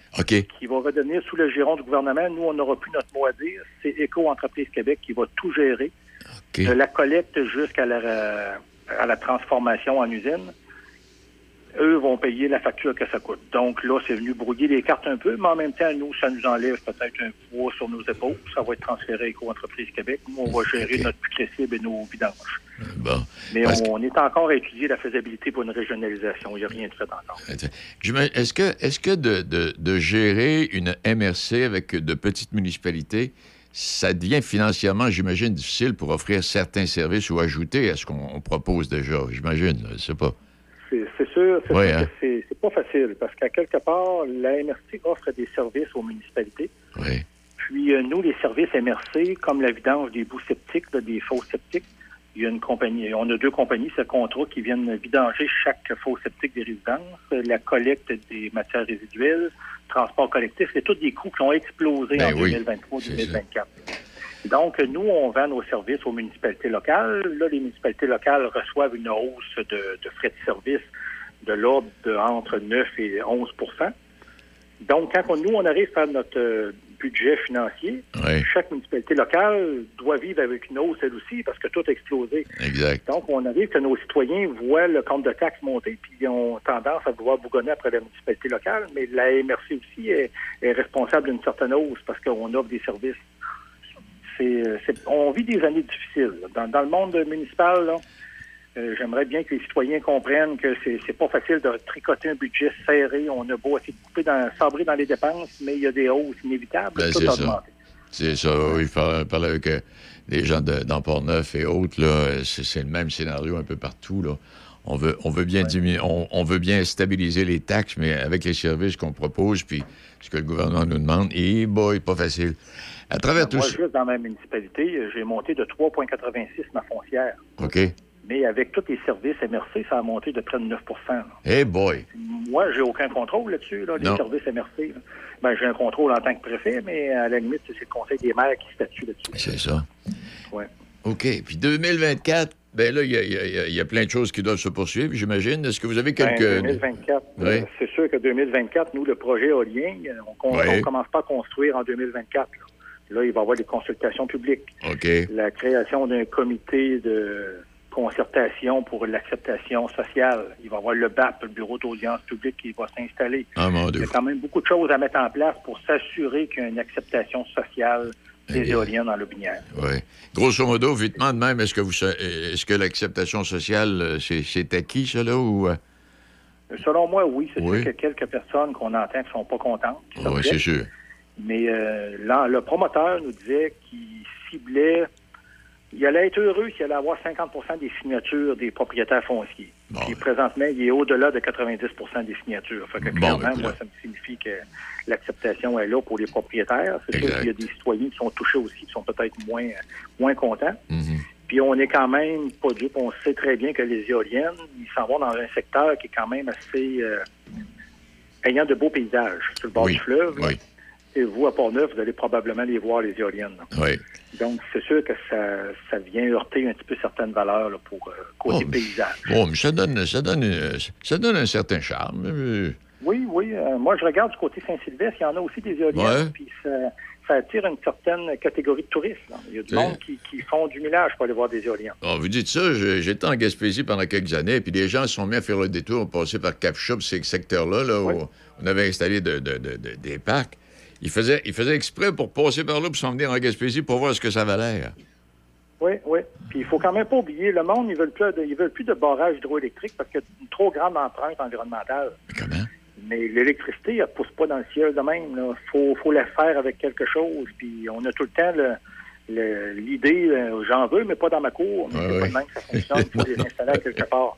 S10: Qui va redevenir sous le giron du gouvernement. Nous, on n'aura plus notre mot à dire. C'est Éco-entreprise Québec qui va tout gérer. De la collecte jusqu'à la, euh, à la transformation en usine eux vont payer la facture que ça coûte. Donc là, c'est venu brouiller les cartes un peu, mais en même temps, nous, ça nous enlève peut-être un poids sur nos épaules. Ça va être transféré à Éco-entreprise Québec. Nous, on va gérer notre putrécible et nos vidanges.
S7: Bon.
S10: Mais
S7: Parce
S10: on, est encore à étudier la faisabilité pour une régionalisation. Il n'y a rien de fait encore.
S7: Est-ce que, est que de, de- de gérer une MRC avec de petites municipalités, ça devient financièrement, j'imagine, difficile pour offrir certains services ou ajouter à ce qu'on on propose déjà? J'imagine, je sais pas.
S10: C'est c'est sûr, c'est
S7: Oui,
S10: sûr
S7: hein.
S10: que c'est c'est pas facile parce qu'à quelque part, la MRC offre des services aux municipalités.
S7: Oui.
S10: Puis euh, nous, les services MRC, comme la vidange des bouts septiques, là, des faux septiques, il y a une compagnie, on a deux compagnies, ce contrat qui viennent vidanger chaque faux septique des résidences, la collecte des matières résiduelles, transport collectif, c'est tous des coûts qui ont explosé
S7: Ben
S10: en
S7: oui,
S10: 2023-2024. Donc, nous, on vend nos services aux municipalités locales. Là, les municipalités locales reçoivent une hausse de, de frais de service de l'ordre de entre 9 et 11% Donc, quand on- nous, on arrive à notre euh, budget financier,
S7: Oui.
S10: chaque municipalité locale doit vivre avec une hausse, elle aussi, parce que tout a explosé.
S7: Exact.
S10: Donc, on arrive que nos citoyens voient le compte de taxes monter, puis ils ont tendance à vouloir bougonner après la municipalité locale, mais la MRC aussi est, est responsable d'une certaine hausse parce qu'on offre des services. C'est, euh, c'est- on vit des années difficiles. Dans, dans le monde municipal, là, euh, j'aimerais bien que les citoyens comprennent que c'est, c'est pas facile de tricoter un budget serré. On a beau essayer de couper dans, sabrer dans les dépenses, mais il y a des hausses inévitables.
S7: Ben,
S10: Tout
S7: c'est ça. C'est ça, oui. Parler parler avec euh, les gens de, dans Port-Neuf et autres, là, c'est c'est le même scénario un peu partout. Là. On, veut, on, veut bien diminuer, on, on veut bien stabiliser les taxes, mais avec les services qu'on propose, puis ce que le gouvernement nous demande, et boy, pas facile. À travers tout
S10: Moi, juste dans ma municipalité, j'ai monté de 3,86 ma foncière.
S7: OK.
S10: Mais avec tous les services MRC, ça a monté de près de 9 là.
S7: Hey boy.
S10: Moi, j'ai aucun contrôle là-dessus, là, les
S7: Non.
S10: services MRC. là. Ben, j'ai un contrôle en tant que préfet, mais à la limite, c'est le conseil des maires qui statue là-dessus.
S7: C'est ça.
S10: Ouais.
S7: OK. Puis 2024, ben là, il y a, y y plein de choses qui doivent se poursuivre, j'imagine. Est-ce que vous avez quelques.
S10: Ben, 2024,
S7: Oui.
S10: euh, c'est sûr que 2024, nous, le projet éolien, euh, on ne
S7: Oui.
S10: commence pas à construire en 2024. Là. Là, il va y avoir des consultations publiques. La création d'un comité de concertation pour l'acceptation sociale. Il va y avoir le BAP, le Bureau d'audience publique, qui va s'installer.
S7: Ah,
S10: Il y a quand même beaucoup de choses à mettre en place pour s'assurer qu'il y a une acceptation sociale des éoliennes dans l'Aubinière.
S7: Oui. Grosso modo, vitement de même, est-ce que vous sa- est-ce que l'acceptation sociale, euh, c'est, c'est acquis, là, ou. euh?
S10: Selon moi, oui. C'est
S7: Oui.
S10: sûr qu'il y a quelques personnes qu'on entend qui ne sont pas contentes.
S7: Oui, c'est sûr.
S10: Mais euh, là, le promoteur nous disait qu'il ciblait. Il allait être heureux s'il allait avoir 50% des signatures des propriétaires fonciers. Puis présentement, il est au-delà de 90% des signatures. Fait que
S7: Bon,
S10: clairement,
S7: ben,
S10: moi, ça me signifie que l'acceptation est là pour les propriétaires. C'est sûr qu'il y a des citoyens qui sont touchés aussi, qui sont peut-être moins, moins contents.
S7: Mhm.
S10: Puis on est quand même pas dupe. On sait très bien que les éoliennes, ils s'en vont dans un secteur qui est quand même assez euh, ayant de beaux paysages sur le bord
S7: Oui,
S10: du fleuve.
S7: oui.
S10: Et vous, à Port-Neuf, vous allez probablement les voir, les éoliennes.
S7: Oui.
S10: Donc, c'est sûr que ça, ça vient heurter un petit peu certaines valeurs là, pour euh, côté
S7: Oh,
S10: paysage.
S7: Bon, mais ça donne, ça donne, euh, ça donne un certain charme. euh.
S10: Oui, oui. euh, moi, je regarde du côté Saint-Sylvestre, il y en a aussi des éoliennes. Puis ça, ça attire une certaine catégorie de touristes. là. Il y a du monde qui, qui font du millage pour aller voir des éoliennes.
S7: Bon, vous dites ça, j'étais en Gaspésie pendant quelques années, puis les gens se sont mis à faire le détour, passer par Cap ces secteurs-là, là, où on avait installé de- de- de- de- des parcs. Ils faisaient, ils faisaient exprès pour passer par là, pour s'en venir en Gaspésie, pour voir ce que ça valait.
S10: Oui, oui. Puis il faut quand même pas oublier, le monde, ils veulent plus de, ils veulent plus de barrage hydroélectrique parce qu'il y a une trop grande empreinte environnementale.
S7: comment?
S10: Mais l'électricité, elle ne pousse pas dans le ciel de même. Il faut, faut la faire avec quelque chose. Puis on a tout le temps le- l'idée, euh, j'en veux, mais pas dans ma cour. Mais c'est pas de même que ça fonctionne. Il faut les installer à quelque part.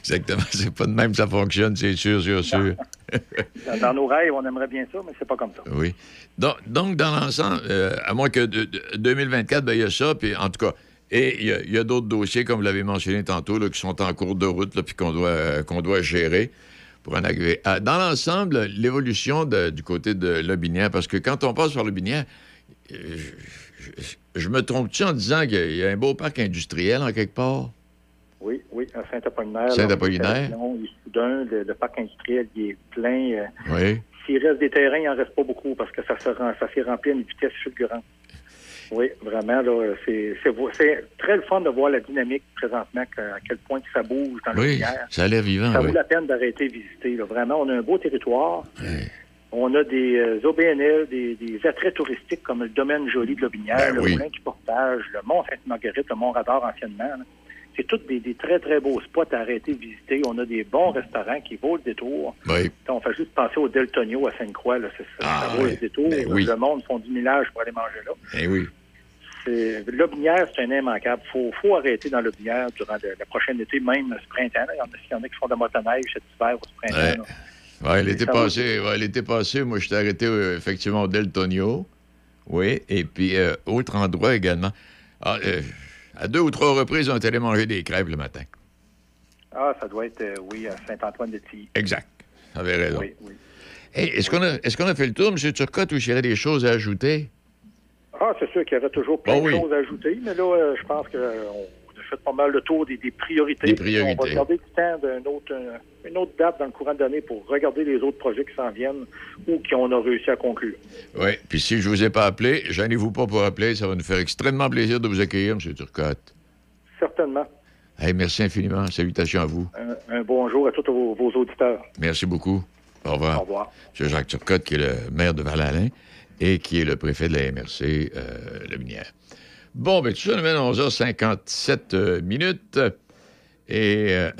S7: Exactement, c'est pas de même que ça fonctionne, c'est sûr, sûr, sûr.
S10: Dans, nos rêves, on aimerait bien ça, mais c'est pas comme ça.
S7: Oui. Donc, donc dans l'ensemble, euh, à moins que de- de- 2024, ben, il y a ça, puis en tout cas, et il y a, d'autres dossiers, comme vous l'avez mentionné tantôt, là, qui sont en cours de route, là, puis qu'on doit, euh, qu'on doit gérer pour en arriver. à- dans l'ensemble, l'évolution du côté de Lobinière, parce que quand on passe par Lobinière, euh, je, je- je me trompe-tu en disant qu'il y a un beau parc industriel en quelque part?
S10: Oui, oui, à Saint-Apollinaire.
S7: Saint-Apollinaire.
S10: Soudain, le, le parc industriel, il est plein. euh,
S7: Oui.
S10: S'il reste des terrains, il n'en reste pas beaucoup parce que ça se s'est rempli à une vitesse fulgurante. Oui, vraiment, là, c'est très le fun de voir la dynamique présentement, à quel point que ça bouge dans le
S7: Oui,
S10: lumière.
S7: ça a l'air vivant,
S10: Ça
S7: oui.
S10: vaut la peine d'arrêter de visiter. là. Vraiment, on a un beau territoire. On a des euh, OBNL, des, des attraits touristiques comme le domaine joli de Lobinière,
S7: Ben
S10: le moulin du Portage, le mont Sainte-Marguerite, le mont Radar anciennement. là. C'est tous des, des très, très beaux spots à arrêter visiter. On a des bons restaurants qui vaut le détour.
S7: Oui.
S10: On fait juste penser au Deltonio à Sainte-Croix. là. C'est- Ça,
S7: Ah,
S10: ça vaut
S7: oui.
S10: le détour.
S7: Ben oui.
S10: Le monde font du millage pour aller manger là.
S7: Eh oui.
S10: C'est- un immanquable. Il faut, faut arrêter dans l'Aubinière durant le, le prochain été, même ce printemps. là. Il y en a, qui font de la motoneige cet hiver ou ce printemps.
S7: Ouais. Ouais, l'été passé, ouais, l'été passé, moi, j'étais arrêté euh, effectivement au Deltonio, Oui, et puis euh, autre endroit également. Ah, euh, à deux ou trois reprises, on est allé manger des crêpes le matin.
S10: Ah, ça doit être, euh, oui, à Saint-Antoine-de-Tilly.
S7: Exact. Vous avez raison.
S10: Oui, oui.
S7: Hey, est-ce qu'on a, est qu'on a fait le tour, M. Turcotte, ou s'il y aurait des choses à ajouter?
S10: Ah, c'est sûr qu'il y avait toujours plein
S7: Oh oui.
S10: de choses à ajouter, mais là, euh, je pense qu'on a fait pas mal le tour des, des priorités.
S7: Des priorités.
S10: On va garder du temps d'une autre, une autre date dans le courant de l'année pour regarder les autres projets qui s'en viennent ou qu'on a réussi à conclure.
S7: Oui, puis si je vous ai pas appelé, gênez-vous pas pour appeler. Ça va nous faire extrêmement plaisir de vous accueillir, M. Turcotte.
S10: Certainement.
S7: Hey, merci infiniment. Salutations à vous.
S10: Un, un bonjour à tous vos, vos auditeurs.
S7: Merci beaucoup. Au revoir.
S10: Au revoir.
S7: M. Jacques Turcotte, qui est le maire de Val-Alain et qui est le préfet de la MRC, euh, La Minière. Bon, ben tout ça nous mène à 11h57 euh, minutes. Et euh,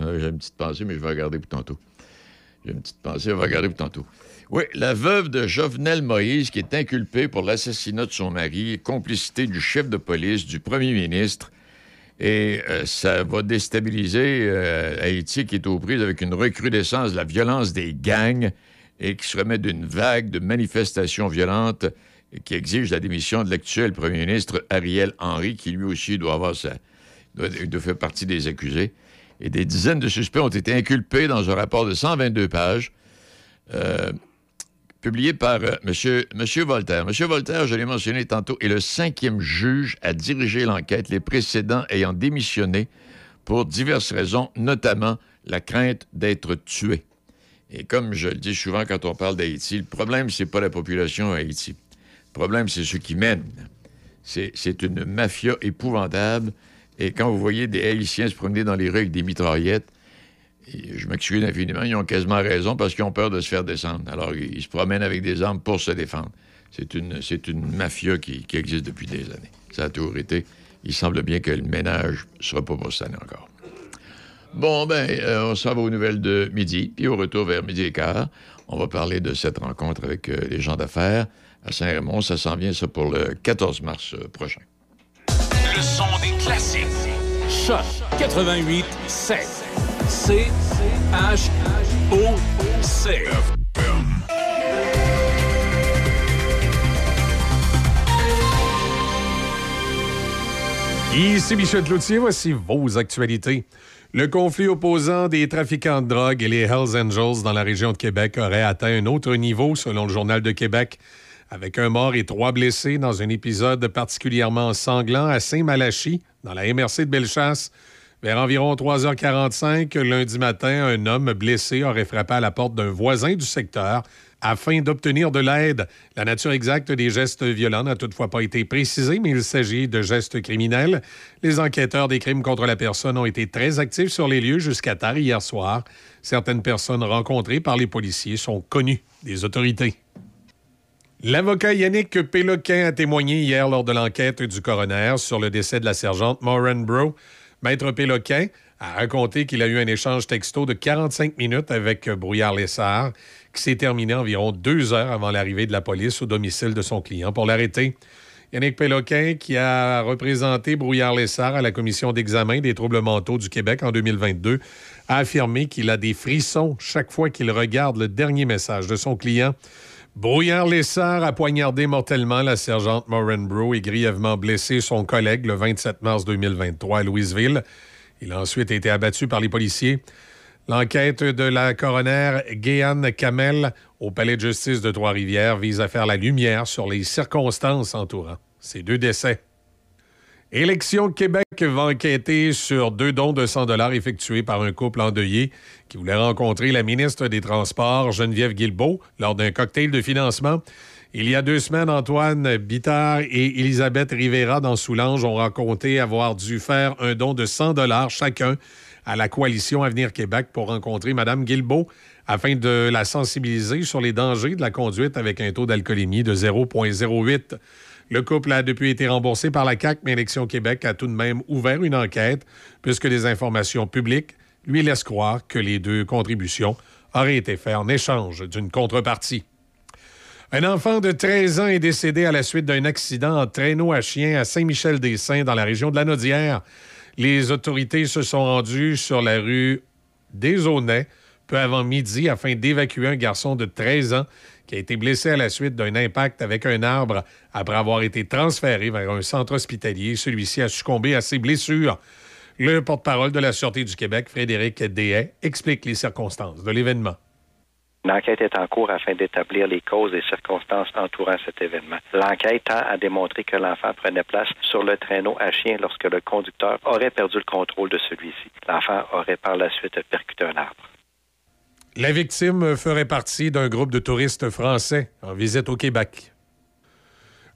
S7: j'ai une petite pensée, mais je vais regarder pour tantôt. J'ai une petite pensée, je vais regarder pour tantôt. Oui, la veuve de Jovenel Moïse, qui est inculpée pour l'assassinat de son mari complicité du chef de police, du premier ministre. Et euh, ça va déstabiliser euh, Haïti, qui est aux prises avec une recrudescence de la violence des gangs et qui se remet d'une vague de manifestations violentes qui exige la démission de l'actuel premier ministre Ariel Henry, qui lui aussi doit avoir sa, faire partie des accusés. Et des dizaines de suspects ont été inculpés dans un rapport de 122 pages, euh, publié par euh, monsieur Voltaire. Monsieur Voltaire, je l'ai mentionné tantôt, est le cinquième juge à diriger l'enquête, les précédents ayant démissionné pour diverses raisons, notamment la crainte d'être tué. Et comme je le dis souvent quand on parle d'Haïti, le problème, c'est pas la population à Haïti. Problème, c'est ceux qui mènent. C'est une mafia épouvantable. Et quand vous voyez des Haïtiens se promener dans les rues avec des mitraillettes, et je m'excuse infiniment, ils ont quasiment raison parce qu'ils ont peur de se faire descendre. Alors, ils se promènent avec des armes pour se défendre. C'est une, mafia qui, qui existe depuis des années. Ça a toujours été. Il semble bien que le ménage ne sera pas pour cette année encore. Bon, ben, euh, on s'en va aux nouvelles de midi, puis au retour vers midi et quart, on va parler de cette rencontre avec euh, les gens d'affaires à Saint-Raymond. Ça s'en vient, ça, pour le 14 mars euh, prochain.
S1: Le son des classiques. Choc 88 7. C H O C.
S5: Ici Michel Cloutier, voici vos actualités. Le conflit opposant des trafiquants de drogue et les Hells Angels dans la région de Québec aurait atteint un autre niveau, selon le Journal de Québec, avec un mort et trois blessés dans un épisode particulièrement sanglant à Saint-Malachie, dans la MRC de Bellechasse. Vers environ 3h45, lundi matin, un homme blessé aurait frappé à la porte d'un voisin du secteur afin d'obtenir de l'aide. La nature exacte des gestes violents n'a toutefois pas été précisée, mais il s'agit de gestes criminels. Les enquêteurs des crimes contre la personne ont été très actifs sur les lieux jusqu'à tard hier soir. Certaines personnes rencontrées par les policiers sont connues des autorités. L'avocat Yannick Péloquin a témoigné hier lors de l'enquête du coroner sur le décès de la sergente Maureen Bro. Maître Péloquin a raconté qu'il a eu un échange texto de 45 minutes avec Brouillard Lessard, qui s'est terminé environ deux heures avant l'arrivée de la police au domicile de son client pour l'arrêter. Yannick Péloquin, qui a représenté Brouillard Lessard à la commission d'examen des troubles mentaux du Québec en 2022, a affirmé qu'il a des frissons chaque fois qu'il regarde le dernier message de son client. Brouillard Lessard a poignardé mortellement la sergente Maureen Bro et grièvement blessé son collègue le 27 mars 2023 à Louisville. Il a ensuite été abattu par les policiers. L'enquête de la coroner Guéanne Kamel au palais de justice de Trois-Rivières vise à faire la lumière sur les circonstances entourant ces deux décès. Élection Québec va enquêter sur deux dons de 100 dollars effectués par un couple endeuillé qui voulait rencontrer la ministre des Transports, Geneviève Guilbeault, lors d'un cocktail de financement. Il y a deux semaines, Antoine Bittard et Elisabeth Rivera dans Soulanges ont raconté avoir dû faire un don de 100 dollars chacun à la coalition Avenir Québec pour rencontrer Mme Guilbeault afin de la sensibiliser sur les dangers de la conduite avec un taux d'alcoolémie de 0,08. Le couple a depuis été remboursé par la CAQ, mais Élection Québec a tout de même ouvert une enquête puisque les informations publiques lui laissent croire que les deux contributions auraient été faites en échange d'une contrepartie. Un enfant de 13 ans est décédé à la suite d'un accident en traîneau à chien à Saint-Michel-des-Saints dans la région de la Naudière. Les autorités se sont rendues sur la rue des peu avant midi afin d'évacuer un garçon de 13 ans qui a été blessé à la suite d'un impact avec un arbre après avoir été transféré vers un centre hospitalier. Celui-ci a succombé à ses blessures. Le porte-parole de la Sûreté du Québec, Frédéric Dehaye, explique les circonstances de l'événement.
S11: Une enquête est en cours afin d'établir les causes et circonstances entourant cet événement. L'enquête tend à démontrer que l'enfant prenait place sur le traîneau à chien lorsque le conducteur aurait perdu le contrôle de celui-ci. L'enfant aurait par la suite percuté un arbre.
S5: La victime ferait partie d'un groupe de touristes français en visite au Québec.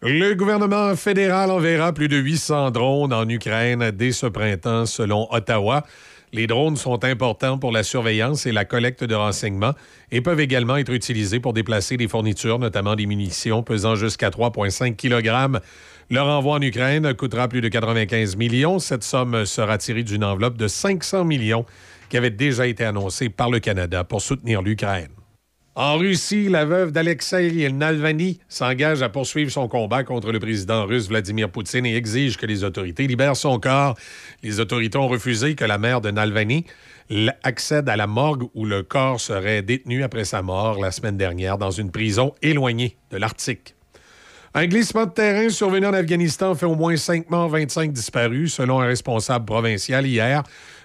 S5: Le gouvernement fédéral enverra plus de 800 drones en Ukraine dès ce printemps, selon Ottawa. Les drones sont importants pour la surveillance et la collecte de renseignements et peuvent également être utilisés pour déplacer des fournitures, notamment des munitions pesant jusqu'à 3,5 kg. Leur envoi en Ukraine coûtera plus de 95 millions. Cette somme sera tirée d'une enveloppe de 500 millions qui avait déjà été annoncée par le Canada pour soutenir l'Ukraine. En Russie, la veuve d'Alexei Navalny s'engage à poursuivre son combat contre le président russe Vladimir Poutine et exige que les autorités libèrent son corps. Les autorités ont refusé que la mère de Navalny accède à la morgue où le corps serait détenu après sa mort la semaine dernière dans une prison éloignée de l'Arctique. Un glissement de terrain survenu en Afghanistan fait au moins 5 morts, 25 disparus, selon un responsable provincial hier.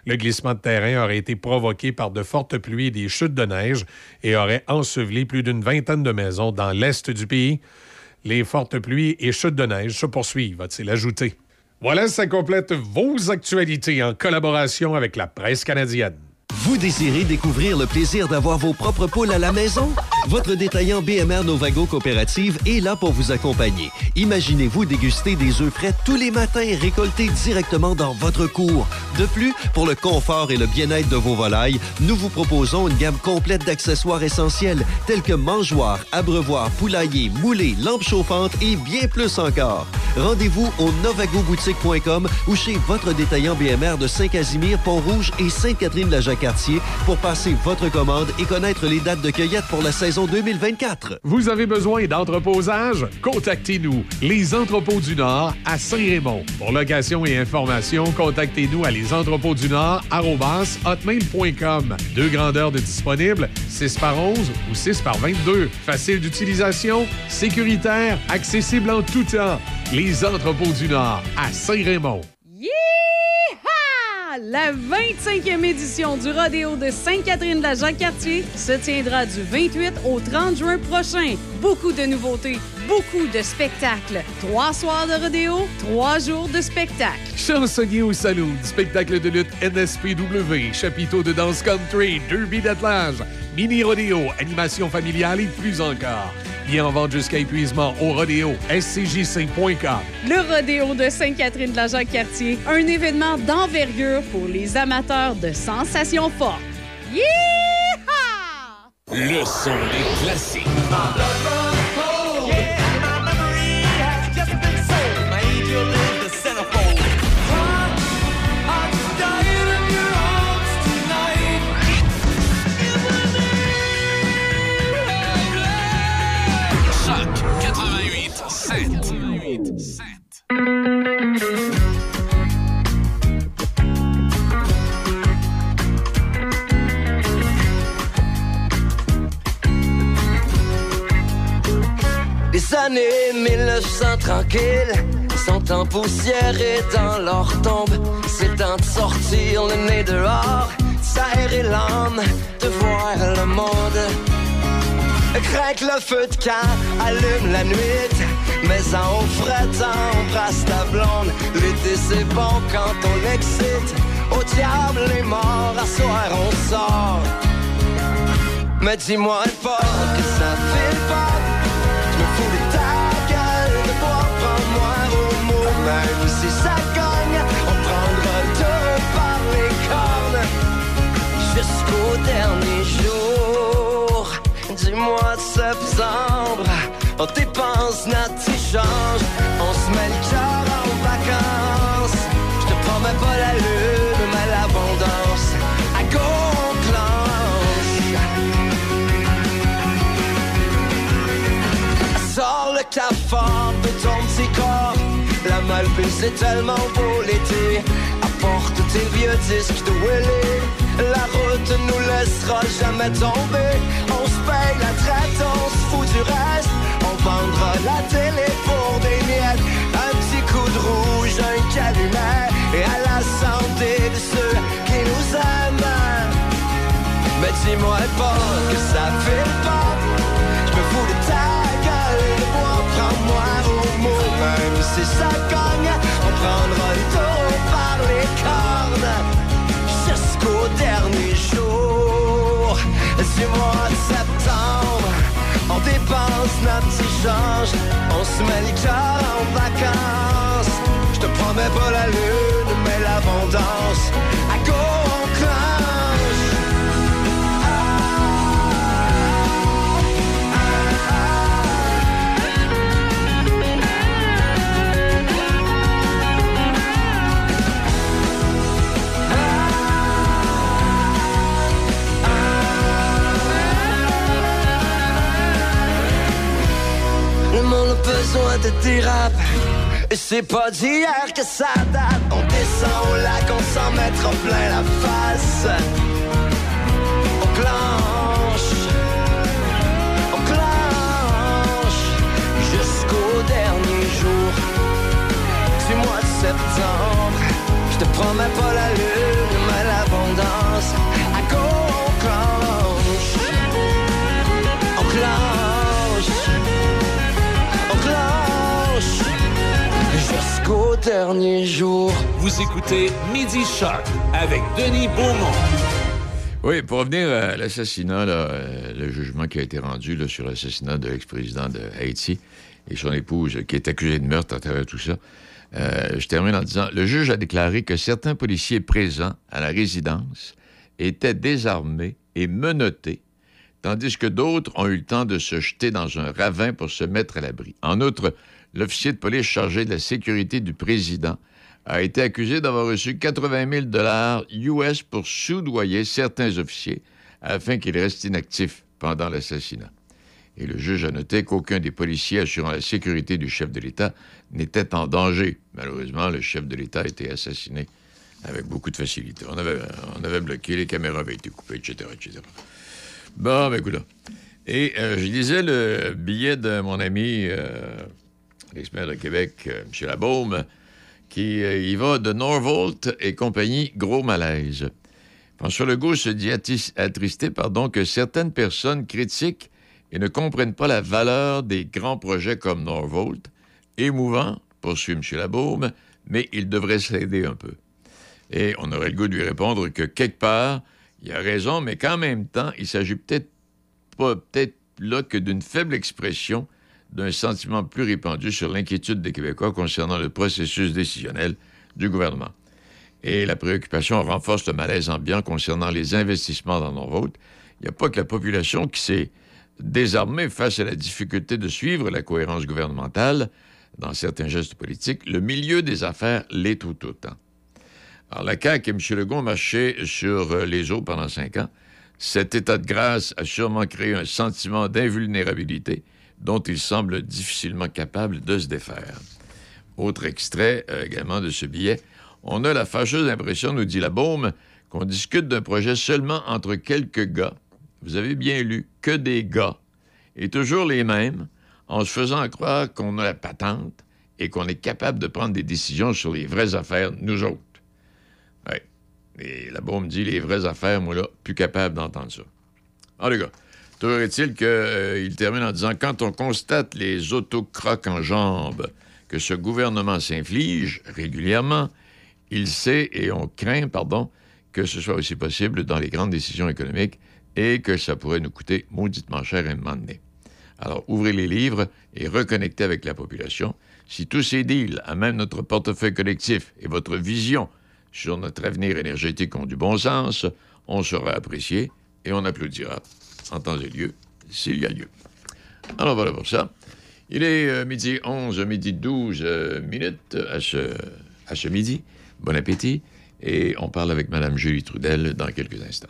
S5: Le glissement de terrain aurait été provoqué par de fortes pluies et des chutes de neige et aurait enseveli plus d'une vingtaine de maisons dans l'est du pays. Les fortes pluies et chutes de neige se poursuivent, a-t-il ajouté. Voilà, ça complète vos actualités en collaboration avec la presse canadienne.
S6: Vous désirez découvrir le plaisir d'avoir vos propres poules à la maison? Votre détaillant BMR Novago Coopérative est là pour vous accompagner. Imaginez-vous déguster des œufs frais tous les matins récoltés directement dans votre cour. De plus, pour le confort et le bien-être de vos volailles, nous vous proposons une gamme complète d'accessoires essentiels tels que mangeoires, abreuvoirs, poulaillers, moulées, lampes chauffantes et bien plus encore. Rendez-vous au novagoboutique.com ou chez votre détaillant BMR de Saint-Casimir, Pont-Rouge et Pour passer votre commande et connaître les dates de cueillette pour la saison 2024.
S5: Vous avez besoin d'entreposage? Contactez-nous, Les Entrepôts du Nord à Saint-Raymond. Pour location et information, contactez-nous à lesentrepôtsdunord@hotmail.com. Deux grandeurs de disponibles, 6 par 11 ou 6 par 22. Facile d'utilisation, sécuritaire, accessible en tout temps. Les Entrepôts du Nord à Saint-Raymond.
S8: La 25e édition du Rodéo de Sainte-Catherine-de-la-Jacques-Cartier se tiendra du 28 au 30 juin prochain. Beaucoup de nouveautés, beaucoup de spectacles. Trois soirs de rodéo, trois jours de spectacle.
S5: Chansonnier au salon, spectacle de lutte NSPW, chapiteau de danse country, derby d'attelage, mini rodéo, animation familiale et plus encore. Bien en vente jusqu'à épuisement au rodéo scjc.com.
S8: Le Rodéo de Sainte-Catherine-de-la-Jacques-Cartier, un événement d'envergure pour les amateurs de sensations fortes. Yeehaw!
S1: Le son des classiques.
S12: Années 1900 tranquilles sont en poussière et dans leur tombe. C'est temps de sortir le nez dehors, s'aérer l'âme, de voir le monde. Craque le feu de camp, allume la nuit, mais en frais embrasse ta blonde. L'été c'est bon quand on l'excite, au diable les morts, à soir on sort. Mais dis-moi pas que ça file mois de septembre. On dépense notre petit change, on se met le cœur en vacances. Je te promets pas la lune, mais l'abondance. À go, on. Sors le cafard de ton petit corps. La malbuse est tellement beau l'été. Apporte tes vieux disques de Willy. La route nous laissera jamais tomber. Paye la traite, on se fout du vendra la télé pour des miettes. Un petit coup de rouge, un calumet, et à la santé de ceux qui nous aiment. Mais dis-moi pas que ça fait pas. Je me fous de ta gueule, moi, prends-moi au mot. Même si ça gagne, on prendra le taureau par les cornes jusqu'au dernier jour du mois de septembre. On dépense notre petit change, on se met les en vacances. Je te promets pas la lune, mais l'abondance. À besoin de. Et c'est pas d'hier que ça date. On descend au lac, on s'en mettra plein la face. On planche, on planche jusqu'au dernier jour du mois de septembre. Je te promets pas la lune, mais l'abondance. Jusqu'au dernier jour.
S1: Vous écoutez Midi Shark avec Denis Beaumont.
S7: Oui, pour revenir à l'assassinat, euh, le jugement qui a été rendu là, sur l'assassinat de l'ex-président de Haïti et son épouse, qui est accusée de meurtre à travers tout ça, euh, je termine en disant le juge a déclaré que certains policiers présents à la résidence étaient désarmés et menottés, tandis que d'autres ont eu le temps de se jeter dans un ravin pour se mettre à l'abri. En outre, l'officier de police chargé de la sécurité du président a été accusé d'avoir reçu 80 000 dollars US pour soudoyer certains officiers afin qu'ils restent inactifs pendant l'assassinat. Et le juge a noté qu'aucun des policiers assurant la sécurité du chef de l'État n'était en danger. Malheureusement, le chef de l'État a été assassiné avec beaucoup de facilité. On avait, on avait bloqué, les caméras avaient été coupées, etc., etc. Bon, ben, écoute. Et euh, je lisais le billet de mon ami, euh, l'expert de Québec, euh, M. Labaume, qui euh, y va de Norvolt et compagnie, gros malaise. François Legault se dit attristé pardon, que certaines personnes critiquent et ne comprennent pas la valeur des grands projets comme Norvolt. Émouvant, poursuit M. Labaume, mais il devrait s'aider un peu. Et on aurait le goût de lui répondre que quelque part, il a raison, mais qu'en même temps, il s'agit peut-être pas peut-être là que d'une faible expression d'un sentiment plus répandu sur l'inquiétude des Québécois concernant le processus décisionnel du gouvernement. Et la préoccupation renforce le malaise ambiant concernant les investissements dans Norvolt. Il n'y a pas que la population qui s'est désarmée face à la difficulté de suivre la cohérence gouvernementale dans certains gestes politiques. Le milieu des affaires l'est tout autant. Alors, la CAQ et M. Legault marchaient sur euh, les eaux pendant cinq ans. Cet état de grâce a sûrement créé un sentiment d'invulnérabilité dont il semble difficilement capable de se défaire. Autre extrait euh, également de ce billet. On a la fâcheuse impression, nous dit la Baume, qu'on discute d'un projet seulement entre quelques gars. Vous avez bien lu, que des gars. Et toujours les mêmes, en se faisant croire qu'on a la patente et qu'on est capable de prendre des décisions sur les vraies affaires, nous autres. Ouais. Et la Baume dit les vraies affaires, moi là, plus capable d'entendre ça. En tout cas, toujours est-il qu'il termine en disant quand on constate les autocrocs en jambes que ce gouvernement s'inflige régulièrement, il sait et on craint, pardon, que ce soit aussi possible dans les grandes décisions économiques et que ça pourrait nous coûter mauditement cher à un moment donné. Alors, ouvrez les livres et reconnectez avec la population. Si tous ces deals, à même notre portefeuille collectif et votre vision sur notre avenir énergétique ont du bon sens, on sera apprécié et on applaudira en temps et lieu s'il y a lieu. Alors voilà pour ça. Il est euh, midi 11, midi 12 euh, minutes à ce, à ce midi. Bon appétit. Et on parle avec Mme Julie Trudel dans quelques instants.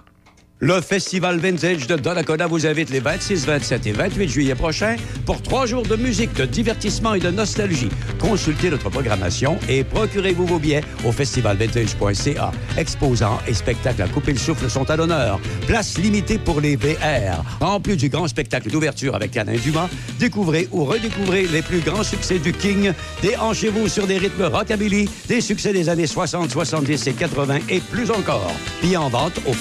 S13: Le Festival Vintage de Donnacona vous invite les 26, 27 et 28 juillet prochains pour trois jours de musique, de divertissement et de nostalgie. Consultez notre programmation et procurez-vous vos billets au festivalvintage.ca. Exposants et spectacles à couper le souffle sont à l'honneur. Place limitée pour les VR. En plus du grand spectacle d'ouverture avec Alain Dumas, découvrez ou redécouvrez les plus grands succès du King. Déhanchez-vous sur des rythmes rockabilly, des succès des années 60, 70 et 80 et plus encore. Billets en vente au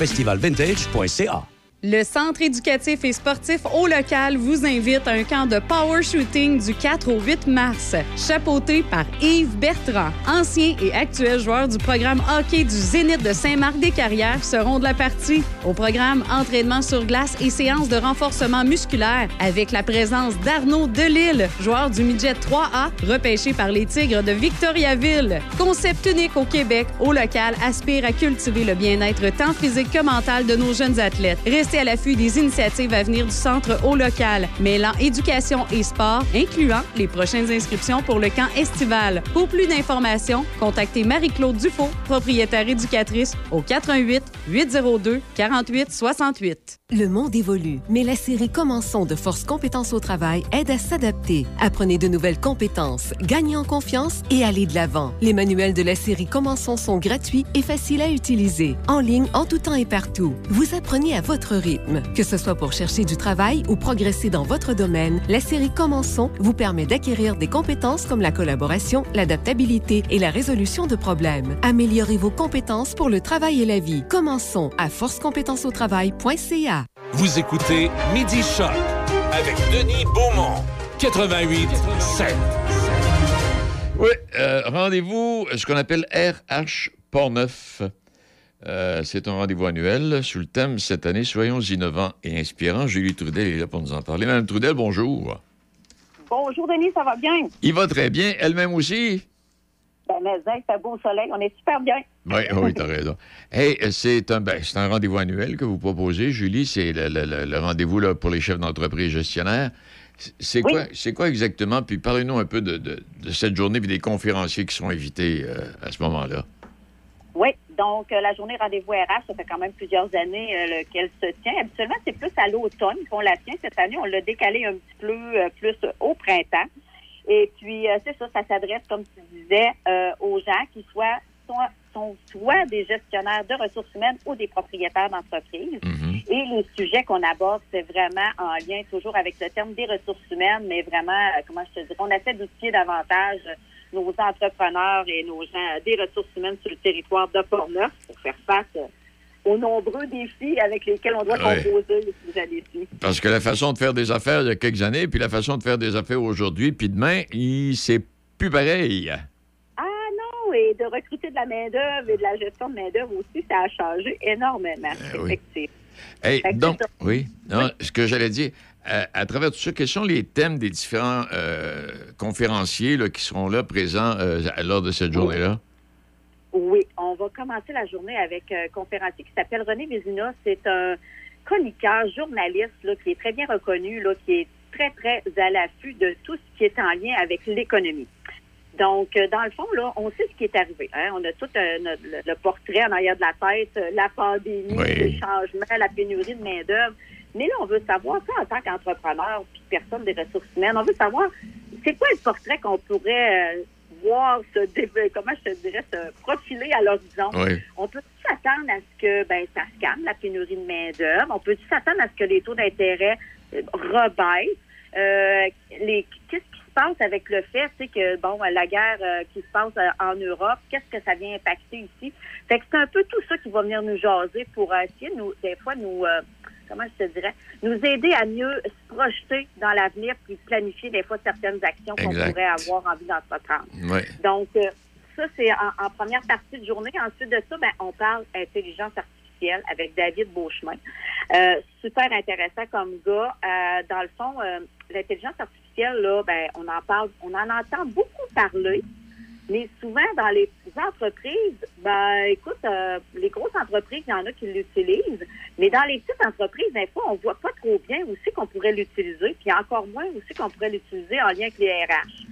S13: festivalvintage.ca.
S8: Le Centre éducatif et sportif au local vous invite à un camp de power shooting du 4 au 8 mars, chapeauté par Yves Bertrand. Ancien et actuel joueur du programme hockey du Zénith de Saint-Marc-des-Carrières seront de la partie. Au programme entraînement sur glace et séances de renforcement musculaire avec la présence d'Arnaud Delille, joueur du midget 3A, repêché par les Tigres de Victoriaville. Concept unique au Québec, au local aspire à cultiver le bien-être tant physique que mental de nos jeunes athlètes. À l'affût des initiatives à venir du centre au local, mêlant éducation et sport, incluant les prochaines inscriptions pour le camp estival. Pour plus d'informations, contactez Marie-Claude Dufault, propriétaire éducatrice, au 88 802 48 68.
S14: Le monde évolue, mais la série Commençons de Force Compétences au travail aide à s'adapter. Apprenez de nouvelles compétences, gagnez en confiance et allez de l'avant. Les manuels de la série Commençons sont gratuits et faciles à utiliser, en ligne, en tout temps et partout. Vous apprenez à votre rythme. Que ce soit pour chercher du travail ou progresser dans votre domaine, la série Commençons vous permet d'acquérir des compétences comme la collaboration, l'adaptabilité et la résolution de problèmes. Améliorez vos compétences pour le travail et la vie. Commençons à forcecompétenceautravail.ca.
S1: Vous écoutez Midi Choc avec Denis Beaumont. 88 7.
S7: Oui, euh, rendez-vous, ce qu'on appelle RH Port-Neuf. Euh, c'est un rendez-vous annuel sous le thème cette année Soyons innovants et inspirants. Julie Trudel est là pour nous en parler. Madame Trudel, bonjour.
S15: Bonjour, Denis, ça va bien?
S7: Il va très bien. Elle-même aussi?
S15: Ben, mais il fait beau soleil, on est super bien.
S7: Oui, oui, t'as raison. Hey, c'est un, ben, c'est un rendez-vous annuel que vous proposez, Julie. C'est le, le- le- le rendez-vous là, pour les chefs d'entreprise gestionnaires. C'est-
S15: Oui.
S7: quoi, c'est quoi exactement? Puis parlez-nous un peu de, de- de cette journée et des conférenciers qui sont invités euh, à ce moment-là.
S15: Oui, donc euh, la journée rendez-vous RH, ça fait quand même plusieurs années euh, le- qu'elle se tient. Habituellement, c'est plus à l'automne qu'on la tient. Cette année, on l'a décalé un petit peu euh, plus au printemps. Et puis, euh, c'est ça, ça s'adresse, comme tu disais, aux gens qui soient, sont soit des gestionnaires de ressources humaines ou des propriétaires d'entreprises. Et les sujets qu'on aborde, c'est vraiment en lien toujours avec le terme des ressources humaines, mais vraiment, comment je te dirais, on essaie d'outiller davantage nos entrepreneurs et nos gens euh, des ressources humaines sur le territoire de Portneuf pour faire face euh, aux nombreux défis avec lesquels on doit
S7: Ouais.
S15: composer ces années-ci.
S7: Parce que la façon de faire des affaires il y a quelques années, puis la façon de faire des affaires aujourd'hui, puis demain, c'est plus pareil.
S15: Ah non, et de recruter de la main-d'œuvre et de la gestion de main-d'œuvre aussi, ça a changé énormément, effectivement.
S7: Hey, donc, oui, ce que j'allais dire, euh, à travers tout ça, quels sont les thèmes des différents euh, conférenciers là, qui seront là présents euh, lors de cette journée-là?
S15: Oui, on va commencer la journée avec un conférencier qui s'appelle René Vézina. C'est un chroniqueur, journaliste là, qui est très bien reconnu, là, qui est très, très à l'affût de tout ce qui est en lien avec l'économie. Donc, euh, dans le fond, là, on sait ce qui est arrivé. hein. On a tout euh, le, le portrait en arrière de la tête, euh, la pandémie,
S7: Oui.
S15: les changements, la pénurie de main-d'œuvre. Mais là, on veut savoir, ça, en tant qu'entrepreneur puis personne des ressources humaines, on veut savoir, c'est quoi le portrait qu'on pourrait euh, voir se comment je te dirais, se profiler à l'horizon?
S7: Oui.
S15: On peut s'attendre à ce que ben, ça se calme, la pénurie de main-d'œuvre? On peut s'attendre à ce que les taux d'intérêt euh, rebaissent? Euh, les, qu'est-ce qui se passe avec le fait, sais, que, bon, la guerre euh, qui se passe en Europe, qu'est-ce que ça vient impacter ici? Fait que c'est un peu tout ça qui va venir nous jaser pour essayer, de nous, des fois, nous, euh, comment je te dirais, nous aider à mieux se projeter dans l'avenir puis planifier des fois certaines actions qu'on pourrait avoir envie d'entreprendre.
S7: Oui.
S15: Donc, euh, ça, c'est en, en première partie de journée. Ensuite de ça, ben, on parle intelligence artificielle avec David Beauchemin. Euh, super intéressant comme gars. Euh, dans le fond, l'intelligence artificielle, là, ben, on en parle, on en entend beaucoup parler. Mais souvent, dans les entreprises, ben, écoute, euh, les grosses entreprises, il y en a qui l'utilisent. Mais dans les petites entreprises, des fois, on voit pas trop bien aussi qu'on pourrait l'utiliser, puis encore moins aussi qu'on pourrait l'utiliser en lien avec les RH.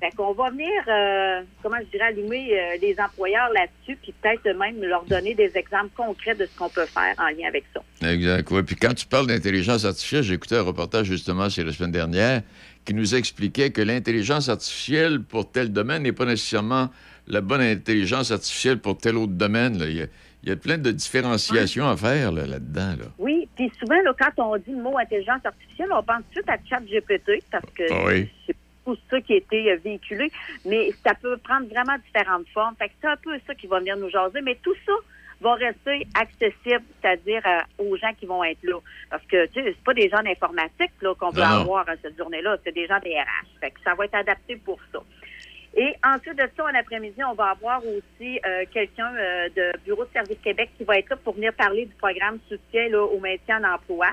S15: Fait qu'on va venir, euh, comment je dirais, allumer euh, les employeurs là-dessus, puis peut-être même leur donner des exemples concrets de ce qu'on peut faire en lien avec ça.
S7: Exact. Oui. Puis quand tu parles d'intelligence artificielle, j'ai écouté un reportage justement c'est la semaine dernière qui nous expliquait que l'intelligence artificielle pour tel domaine n'est pas nécessairement la bonne intelligence artificielle pour tel autre domaine. là. Il, y a, il y a plein de différenciations à faire là, là-dedans. Là.
S15: Oui, puis souvent, quand on dit le mot intelligence artificielle, on pense tout de suite à ChatGPT parce que
S7: Ah oui.
S15: c'est tout ça qui a été euh, véhiculé, mais ça peut prendre vraiment différentes formes. Fait que c'est un peu ça qui va venir nous jaser, mais tout ça va rester accessible, c'est-à-dire euh, aux gens qui vont être là. Parce que, tu sais, c'est pas des gens d'informatique là, qu'on peut
S16: Non,
S15: avoir hein, cette journée-là, c'est des gens des RH. Fait que ça va être adapté pour ça. Et ensuite de ça, en après-midi, on va avoir aussi euh, quelqu'un euh, de Bureau de Service Québec qui va être là pour venir parler du programme soutien là, au maintien en emploi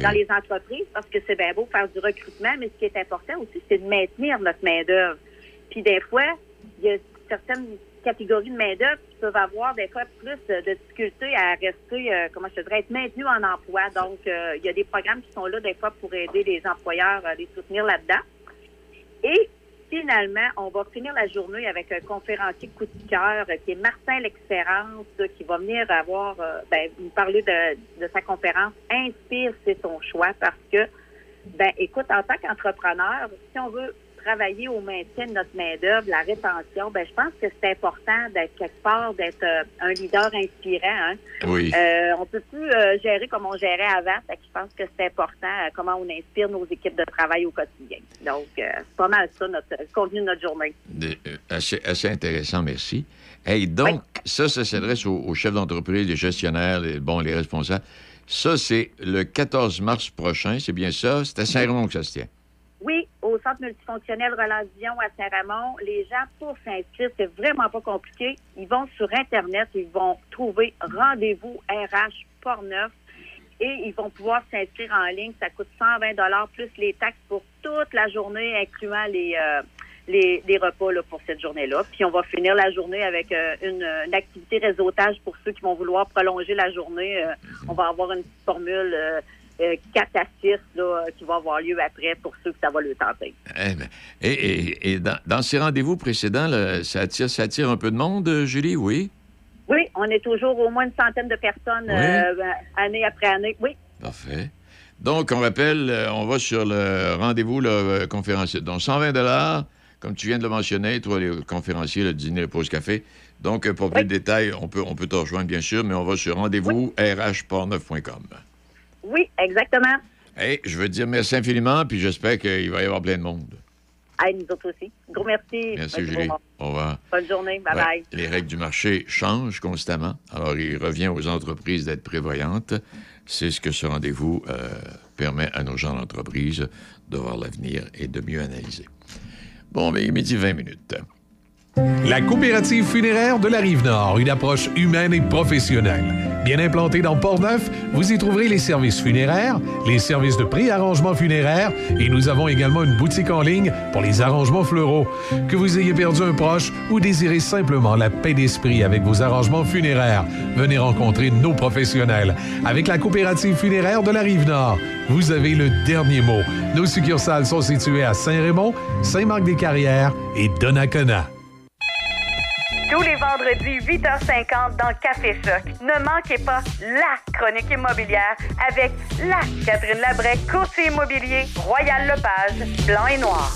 S15: dans les entreprises, parce que c'est bien beau faire du recrutement, mais ce qui est important aussi, c'est de maintenir notre main-d'œuvre. Puis des fois, il y a certaines catégories de main-d'œuvre qui peuvent avoir des fois plus de, difficultés à rester, euh, comment je dirais, être maintenus en emploi. Donc, euh, il y a des programmes qui sont là des fois pour aider les employeurs à les soutenir là-dedans. Et finalement, on va finir la journée avec un conférencier coup de cœur euh, qui est Martin L'Expérience, qui va venir avoir, euh, ben, nous parler de, de sa conférence Inspire, c'est ton choix parce que, ben, écoute, en tant qu'entrepreneur, si on veut travailler au maintien de notre main-d'œuvre, la rétention, ben, je pense que c'est important d'être quelque part, d'être euh, un leader inspirant. Hein?
S7: Oui.
S15: Euh, on peut plus euh, gérer comme on gérait avant. Fait que je pense que c'est important euh, comment on inspire nos équipes de travail au quotidien. Donc, c'est pas mal ça, notre contenu de notre journée.
S7: Assez, assez intéressant, merci. Hey, donc, ça, ça s'adresse aux, aux chefs d'entreprise, les gestionnaires, les, bon, les responsables. Ça, c'est le 14 mars prochain, c'est bien ça? C'est à Saint-Raymond que ça se tient.
S15: Oui, au Centre multifonctionnel Relation à Saint-Ramon, les gens, pour s'inscrire, c'est vraiment pas compliqué. Ils vont sur Internet, ils vont trouver rendez-vous RH Portneuf et ils vont pouvoir s'inscrire en ligne. Ça coûte 120 plus les taxes pour toute la journée, incluant les, euh, les, les repas là, pour cette journée-là. Puis on va finir la journée avec euh, une, une activité réseautage pour ceux qui vont vouloir prolonger la journée. Euh, on va avoir une petite formule euh, euh, 4 à 6 là, qui va avoir lieu après pour ceux que ça va le tenter.
S7: Eh ben, et et- et dans, dans ces rendez-vous précédents, là, ça, attire, ça attire un peu de monde, euh, Julie, oui?
S15: Oui, on est toujours au moins une centaine de personnes
S7: Oui.
S15: euh, ben, année après année. Oui,
S7: Parfait. Donc, on rappelle, on va sur le rendez-vous euh, conférencier. Donc, 120 comme tu viens de le mentionner, toi, les conférenciers, le dîner, le pause café. Donc, pour plus de détails, on peut, on peut te rejoindre, bien sûr, mais on va sur rendez-vous rhportneuf.com.
S15: oui, exactement.
S7: Hey, je veux dire merci infiniment, puis j'espère qu'il va y avoir plein de monde.
S15: Hey, nous autres aussi. Gros merci.
S7: Merci, Julie. Au revoir.
S15: Bonne journée. Bye
S7: Ouais,
S15: bye.
S7: Les règles du marché changent constamment. Alors, il revient aux entreprises d'être prévoyantes. C'est ce que ce rendez-vous euh, permet à nos gens d'entreprise de voir l'avenir et de mieux analyser. Bon, mais il est midi 20 minutes.
S5: La coopérative funéraire de la Rive-Nord, une approche humaine et professionnelle. Bien implantée dans Port-Neuf, vous y trouverez les services funéraires, les services de pré-arrangement funéraire et nous avons également une boutique en ligne pour les arrangements fleuraux. Que vous ayez perdu un proche ou désirez simplement la paix d'esprit avec vos arrangements funéraires, venez rencontrer nos professionnels. Avec la coopérative funéraire de la Rive-Nord, vous avez le dernier mot. Nos succursales sont situées à Saint-Raymond, Saint-Marc-des-Carrières et Donnacona.
S17: Tous les vendredis, 8h50 dans Café Choc. Ne manquez pas la chronique immobilière avec la Catherine Labrec, courtier immobilier, Royal Lepage, blanc et noir.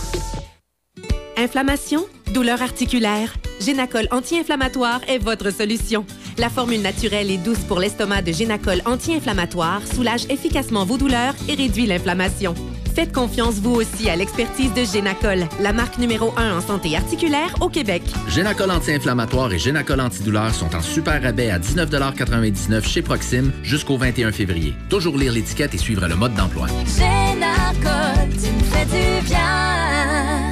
S18: Inflammation, douleur articulaire, Génacol anti-inflammatoire est votre solution. La formule naturelle et douce pour l'estomac de Génacol anti-inflammatoire soulage efficacement vos douleurs et réduit l'inflammation. Faites confiance vous aussi à l'expertise de Génacol, la marque numéro 1 en santé articulaire au Québec.
S16: Génacol anti-inflammatoire et Génacol antidouleur sont en super rabais à 19,99 chez Proxime jusqu'au 21 février. Toujours lire l'étiquette et suivre le mode d'emploi.
S4: Génacol, tu me fais du bien.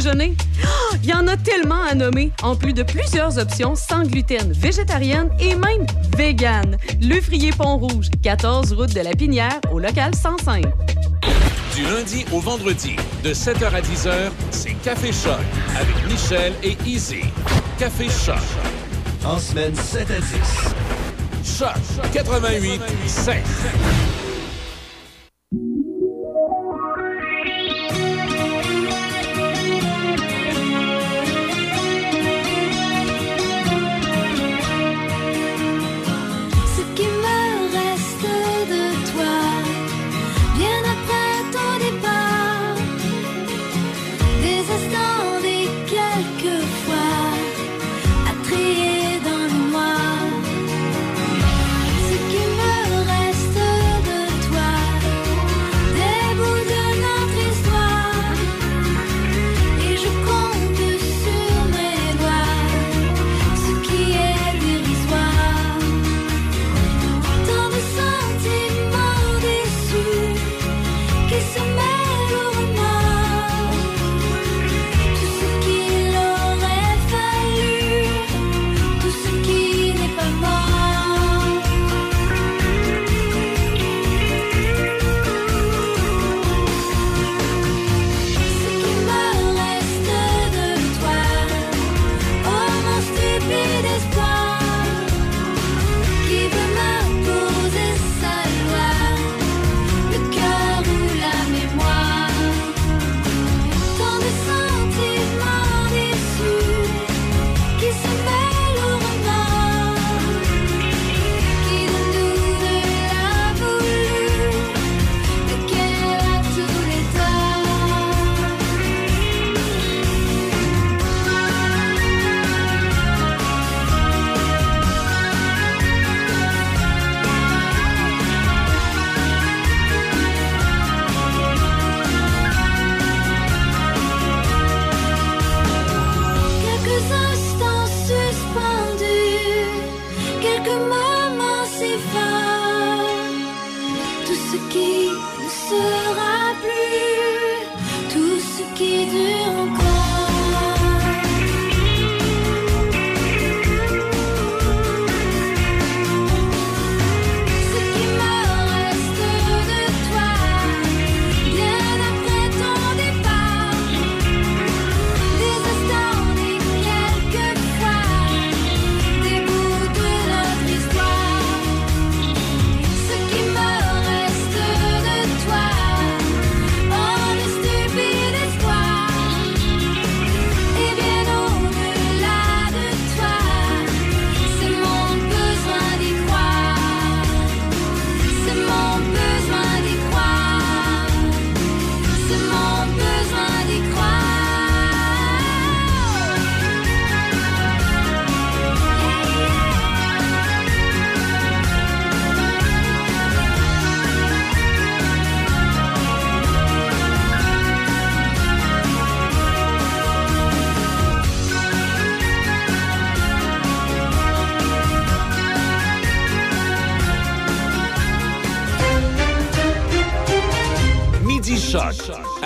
S8: déjeuner? Ah, Il y en a tellement à nommer, en plus de plusieurs options sans gluten, végétarienne et même vegan. Le Frier Pont-Rouge, 14 route de la Pinière, au local 105.
S4: Du lundi au vendredi, de 7h à 10h, c'est Café Choc avec Michel et Izzy. Café Choc.
S6: En semaine 7 à 10.
S4: Choc 88 5.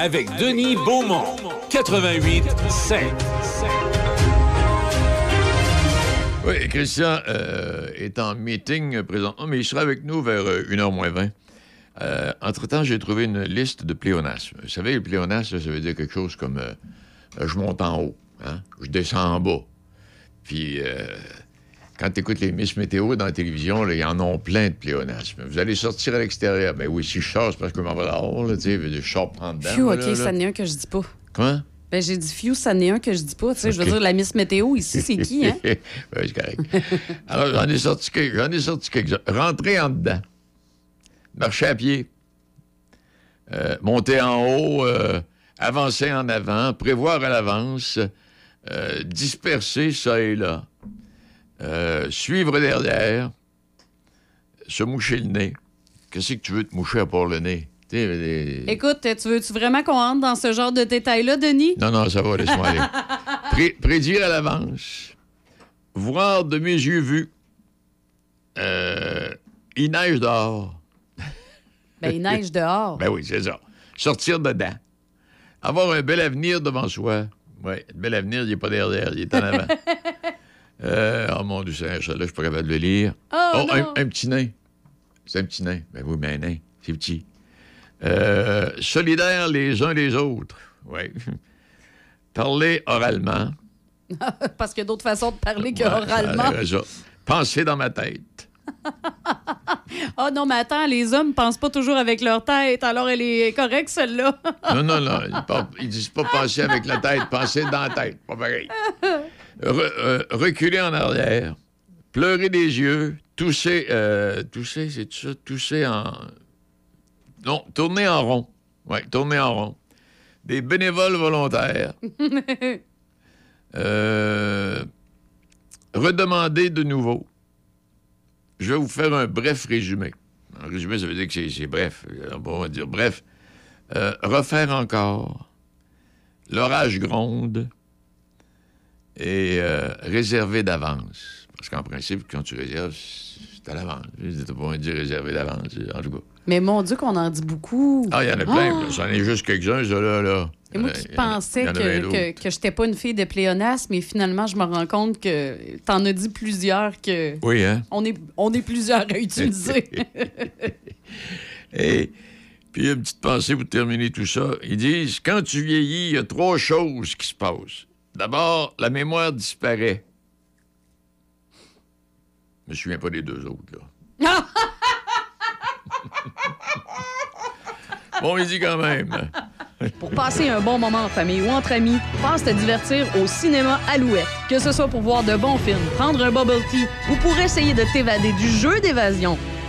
S4: Avec Denis Beaumont. 88 5.
S7: Oui, Christian euh, est en meeting présentement, mais il sera avec nous vers euh, 1h moins 20. Euh, entre-temps, j'ai trouvé une liste de pléonasmes. Vous savez, le pléonasme, ça veut dire quelque chose comme euh, je monte en haut, hein? je descends en bas. Puis, euh, quand tu écoutes les Miss Météo dans la télévision, là, ils en ont plein de pléonasmes. Vous allez sortir à l'extérieur. Ben oui, si je sors, c'est parce que je m'en vais dehors, tu sais, je sors prendre dedans.
S8: Phew, OK,
S7: là.
S8: ça n'est un que je dis pas.
S7: Quoi?
S8: Ben, j'ai dit Few, ça n'est un que je dis pas. Tu sais, je veux dire, la Miss Météo ici, c'est qui, hein?
S7: oui, c'est correct. Alors, j'en ai sorti, quelques- j'en ai sorti quelques-uns. Rentrer en dedans. Marcher à pied. Euh, monter en haut. euh, avancer en avant. Prévoir à l'avance. euh, disperser ça et là. Euh, suivre derrière. Se moucher le nez. Qu'est-ce que tu veux te moucher à part le nez? Les-
S8: Écoute, tu veux-tu vraiment qu'on rentre dans ce genre de détails-là, Denis?
S7: Non, non, ça va, laisse-moi aller. Pré- prédire à l'avance. Voir de mes yeux vus. Euh, il neige dehors.
S8: Ben, il neige dehors.
S7: Ben oui, c'est ça. Sortir dedans. Avoir un bel avenir devant soi. Oui, bel avenir, il n'est pas derrière, il est en avant. Euh, oh mon Dieu, là, je suis pas capable de le lire.
S8: Oh,
S7: un,
S8: non.
S7: un petit nain. C'est un petit nain. Ben oui, mais un nain, c'est petit. Euh, solidaires les uns les autres. Oui. Parler oralement.
S8: Parce qu'il y a d'autres façons de parler que
S7: Ouais,
S8: oralement.
S7: ça. Penser dans ma tête.
S8: Ah non, mais attends, les hommes pensent pas toujours avec leur tête, alors elle est correcte, celle-là.
S7: Non, non, non. Ils, ils disent pas penser avec la tête, penser dans la tête. Pas pareil. Re- euh, reculer en arrière, pleurer des yeux, tousser, euh, tousser, c'est ça, tousser en... Non, tourner en rond. Oui, tourner en rond. Des bénévoles volontaires. Euh, redemander de nouveau. Je vais vous faire un bref résumé. Un résumé, ça veut dire que c'est- c'est bref. On va dire bref. Euh, refaire encore. L'orage gronde. Et euh, réserver d'avance. Parce qu'en principe, quand tu réserves, c'est à l'avance. Tu pas dire réserver d'avance, en tout cas.
S8: Mais mon Dieu, qu'on en dit beaucoup.
S7: Ah, il y en a plein.
S8: Ah!
S7: J'en ai juste quelques-uns, là. là.
S8: Et moi qui
S7: a-
S8: pensais que, que j'étais pas une fille de pléonasme, mais finalement, je me rends compte que t'en as dit plusieurs que.
S7: Oui, hein?
S8: On est, on est plusieurs à utiliser.
S7: Et puis, une petite pensée pour terminer tout ça. Ils disent quand tu vieillis, il y a trois choses qui se passent. D'abord, la mémoire disparaît. Je me souviens pas des deux autres, là. Bon, il dit quand même.
S8: Pour passer un bon moment en famille ou entre amis, passe te divertir au cinéma Alouette. Que ce soit pour voir de bons films, prendre un bubble tea ou pour essayer de t'évader du jeu d'évasion,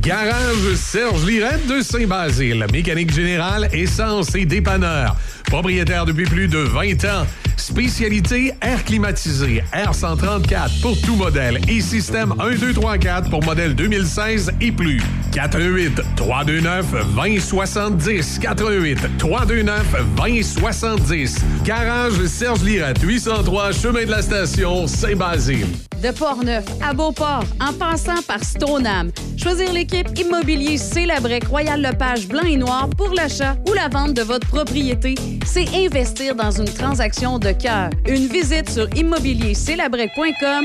S5: Garage Serge Lirette de Saint-Basile. Mécanique générale, essence et dépanneur. Propriétaire depuis plus de 20 ans. Spécialité air climatisé, R134 pour tout modèle et système 1, 2, 3, 4 pour modèle 2016 et plus. 418 329 2070 418 329 2070 Garage Serge Lirette, 803 Chemin de la Station, Saint-Basile.
S8: De Portneuf à Beauport, en passant par Stoneham. Choisir l'équipe Immobilier Célabrec Royal Lepage Blanc et Noir pour l'achat ou la vente de votre propriété, c'est investir dans une transaction de cœur. Une visite sur immobiliercélabrec.com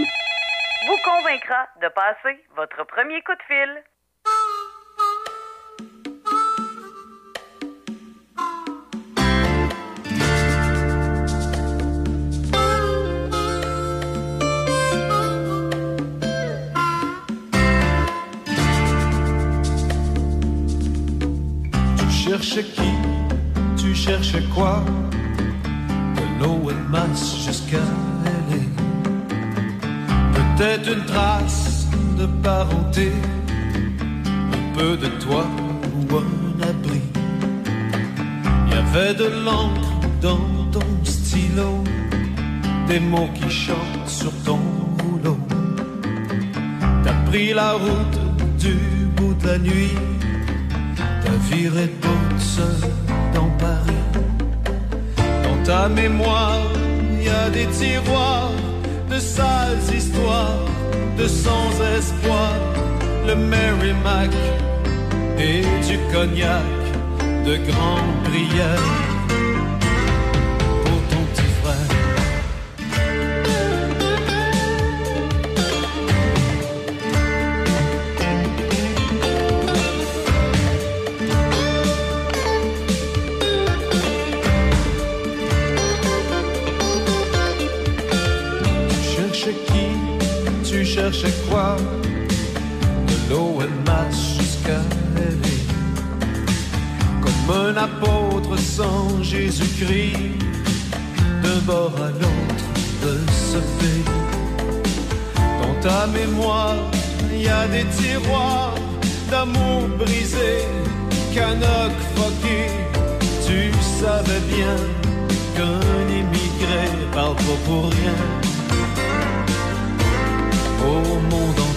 S17: vous convaincra de passer votre premier coup de fil.
S19: Tu cherchais qui Tu cherchais quoi De l'eau et masse jusqu'à LA. Peut-être une trace de parenté, un peu de toi ou un abri. Il y avait de l'encre dans ton stylo, des mots qui chantent sur ton rouleau. T'as pris la route du bout de la nuit. T'as viré de bout seul dans Paris. Dans ta mémoire, il y a des tiroirs de sales histoires, de sans espoir. Le Merrimack et du cognac, de grandes prières Jésus-Christ, d'un bord à l'autre de ce pays. Dans ta mémoire, il y a des tiroirs d'amour brisé, canoc foqué. Tu savais bien qu'un immigré parle pas pour rien au monde entier.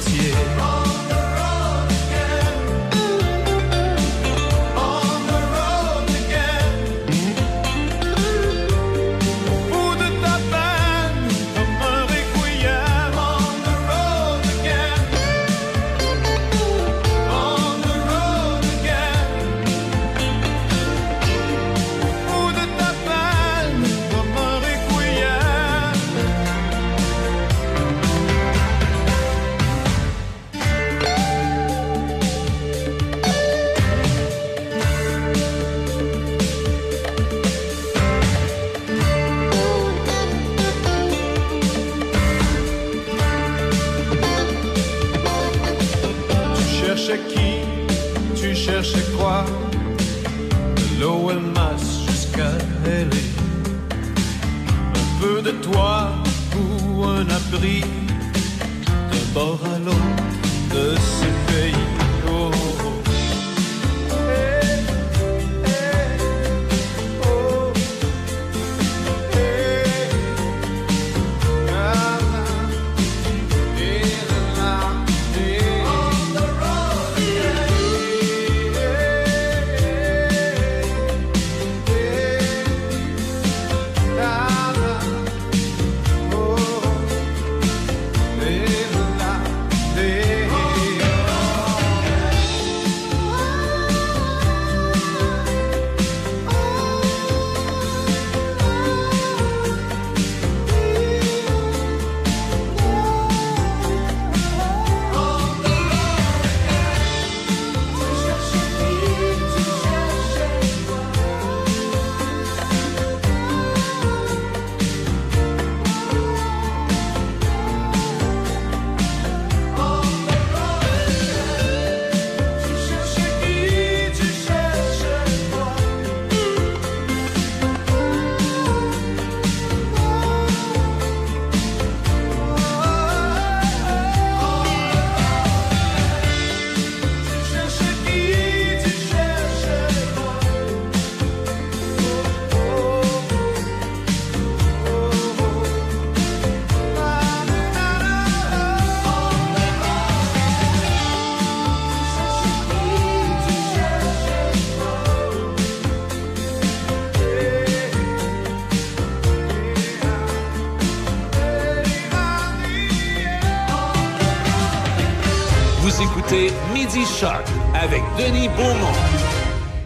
S1: Avec Denis Beaumont.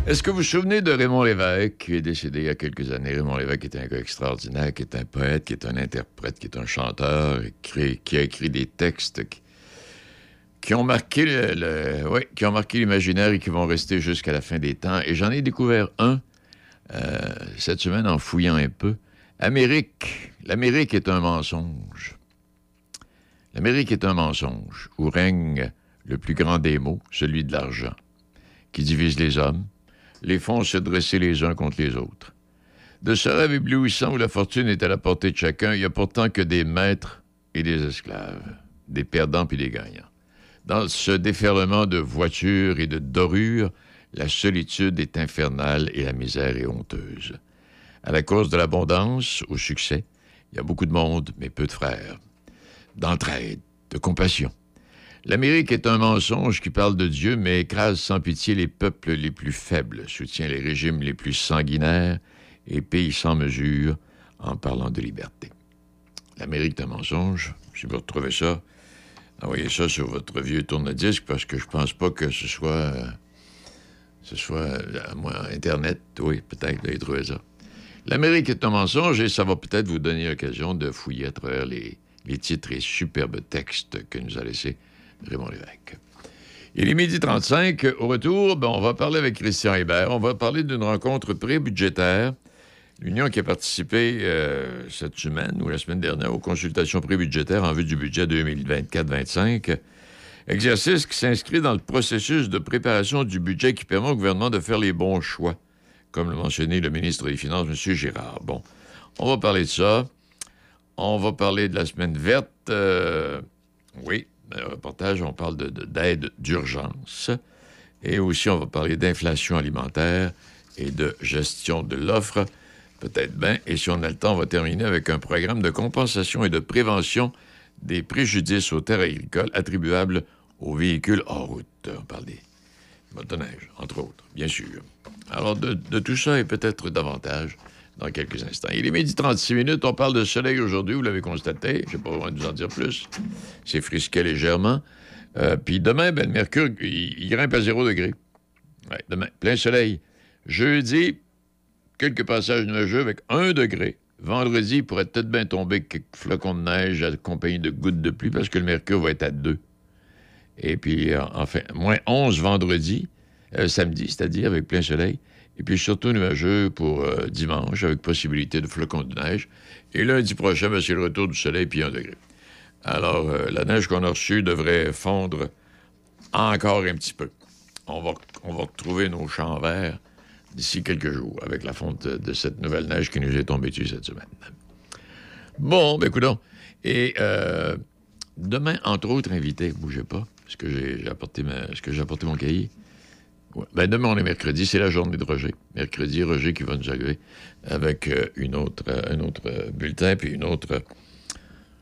S7: Est-ce que vous vous souvenez de Raymond Lévesque, qui est décédé il y a quelques années? Raymond Lévesque est un gars extraordinaire, qui est un poète, qui est un interprète, qui est un chanteur, qui, a écrit des textes qui, ont marqué le, qui ont marqué l'imaginaire et qui vont rester jusqu'à la fin des temps. Et j'en ai découvert un euh, cette semaine en fouillant un peu. Amérique. L'Amérique est un mensonge. L'Amérique est un mensonge où règne le plus grand des maux, celui de l'argent, qui divise les hommes, les font se dresser les uns contre les autres. De ce rêve éblouissant où la fortune est à la portée de chacun, il n'y a pourtant que des maîtres et des esclaves, des perdants puis des gagnants. Dans ce déferlement de voitures et de dorures, la solitude est infernale et la misère est honteuse. À la cause de l'abondance, au succès, il y a beaucoup de monde, mais peu de frères. D'entraide, de compassion. L'Amérique est un mensonge qui parle de Dieu, mais écrase sans pitié les peuples les plus faibles, soutient les régimes les plus sanguinaires et paye sans mesure en parlant de liberté. L'Amérique est un mensonge. Si vous retrouvez ça, envoyez ça sur votre vieux tourne-disque parce que je pense pas que ce soit. euh, ce soit, euh, à moi, Internet. Oui, peut-être, vous allez trouver ça. L'Amérique est un mensonge et ça va peut-être vous donner l'occasion de fouiller à travers les, les titres et superbes textes que nous a laissés Raymond Lévesque. Il est midi 35. Au retour, ben, on va parler avec Christian Hébert. On va parler d'une rencontre pré-budgétaire. L'Union qui a participé euh, cette semaine ou la semaine dernière aux consultations pré-budgétaires en vue du budget 2024-25. Exercice qui s'inscrit dans le processus de préparation du budget qui permet au gouvernement de faire les bons choix comme l'a mentionné le ministre des Finances, M. Girard. Bon, on va parler de ça. On va parler de la semaine verte. Euh, oui, reportage, on parle de- de- d'aide d'urgence. Et aussi, on va parler d'inflation alimentaire et de gestion de l'offre. Peut-être bien. Et si on a le temps, on va terminer avec un programme de compensation et de prévention des préjudices aux terres agricoles attribuables aux véhicules hors route. On parle des motoneiges, entre autres, bien sûr. Alors, de tout ça et peut-être davantage dans quelques instants. Il est midi 36 minutes. On parle de soleil aujourd'hui, vous l'avez constaté. Je n'ai pas besoin de vous en dire plus. C'est frisqué légèrement. Euh, Puis demain, ben, le mercure, il, grimpe à 0 degré. Demain, plein soleil. Jeudi, quelques passages nuageux avec 1 degré. Vendredi, il pourrait peut-être bien tomber quelques flocons de neige accompagnés de gouttes de pluie parce que le mercure va être à 2. Et puis, enfin, moins 11 vendredi, euh, samedi, c'est-à-dire avec plein soleil. Et puis surtout nuageux pour euh, dimanche avec possibilité de flocons de neige. Et lundi prochain, ben, c'est le retour du soleil puis 1 degré. Alors, euh, la neige qu'on a reçue devrait fondre encore un petit peu. On va, on va retrouver nos champs verts d'ici quelques jours avec la fonte de cette nouvelle neige qui nous est tombée dessus cette semaine. Bon, ben écoutons. Et euh, demain, entre autres invités, bougez pas, parce que j'ai apporté, ma- parce que j'ai apporté mon cahier. Ben, demain, on est mercredi, c'est la journée de Roger. Mercredi, Roger qui va nous arriver avec euh, une autre, euh, un autre euh, bulletin, puis une autre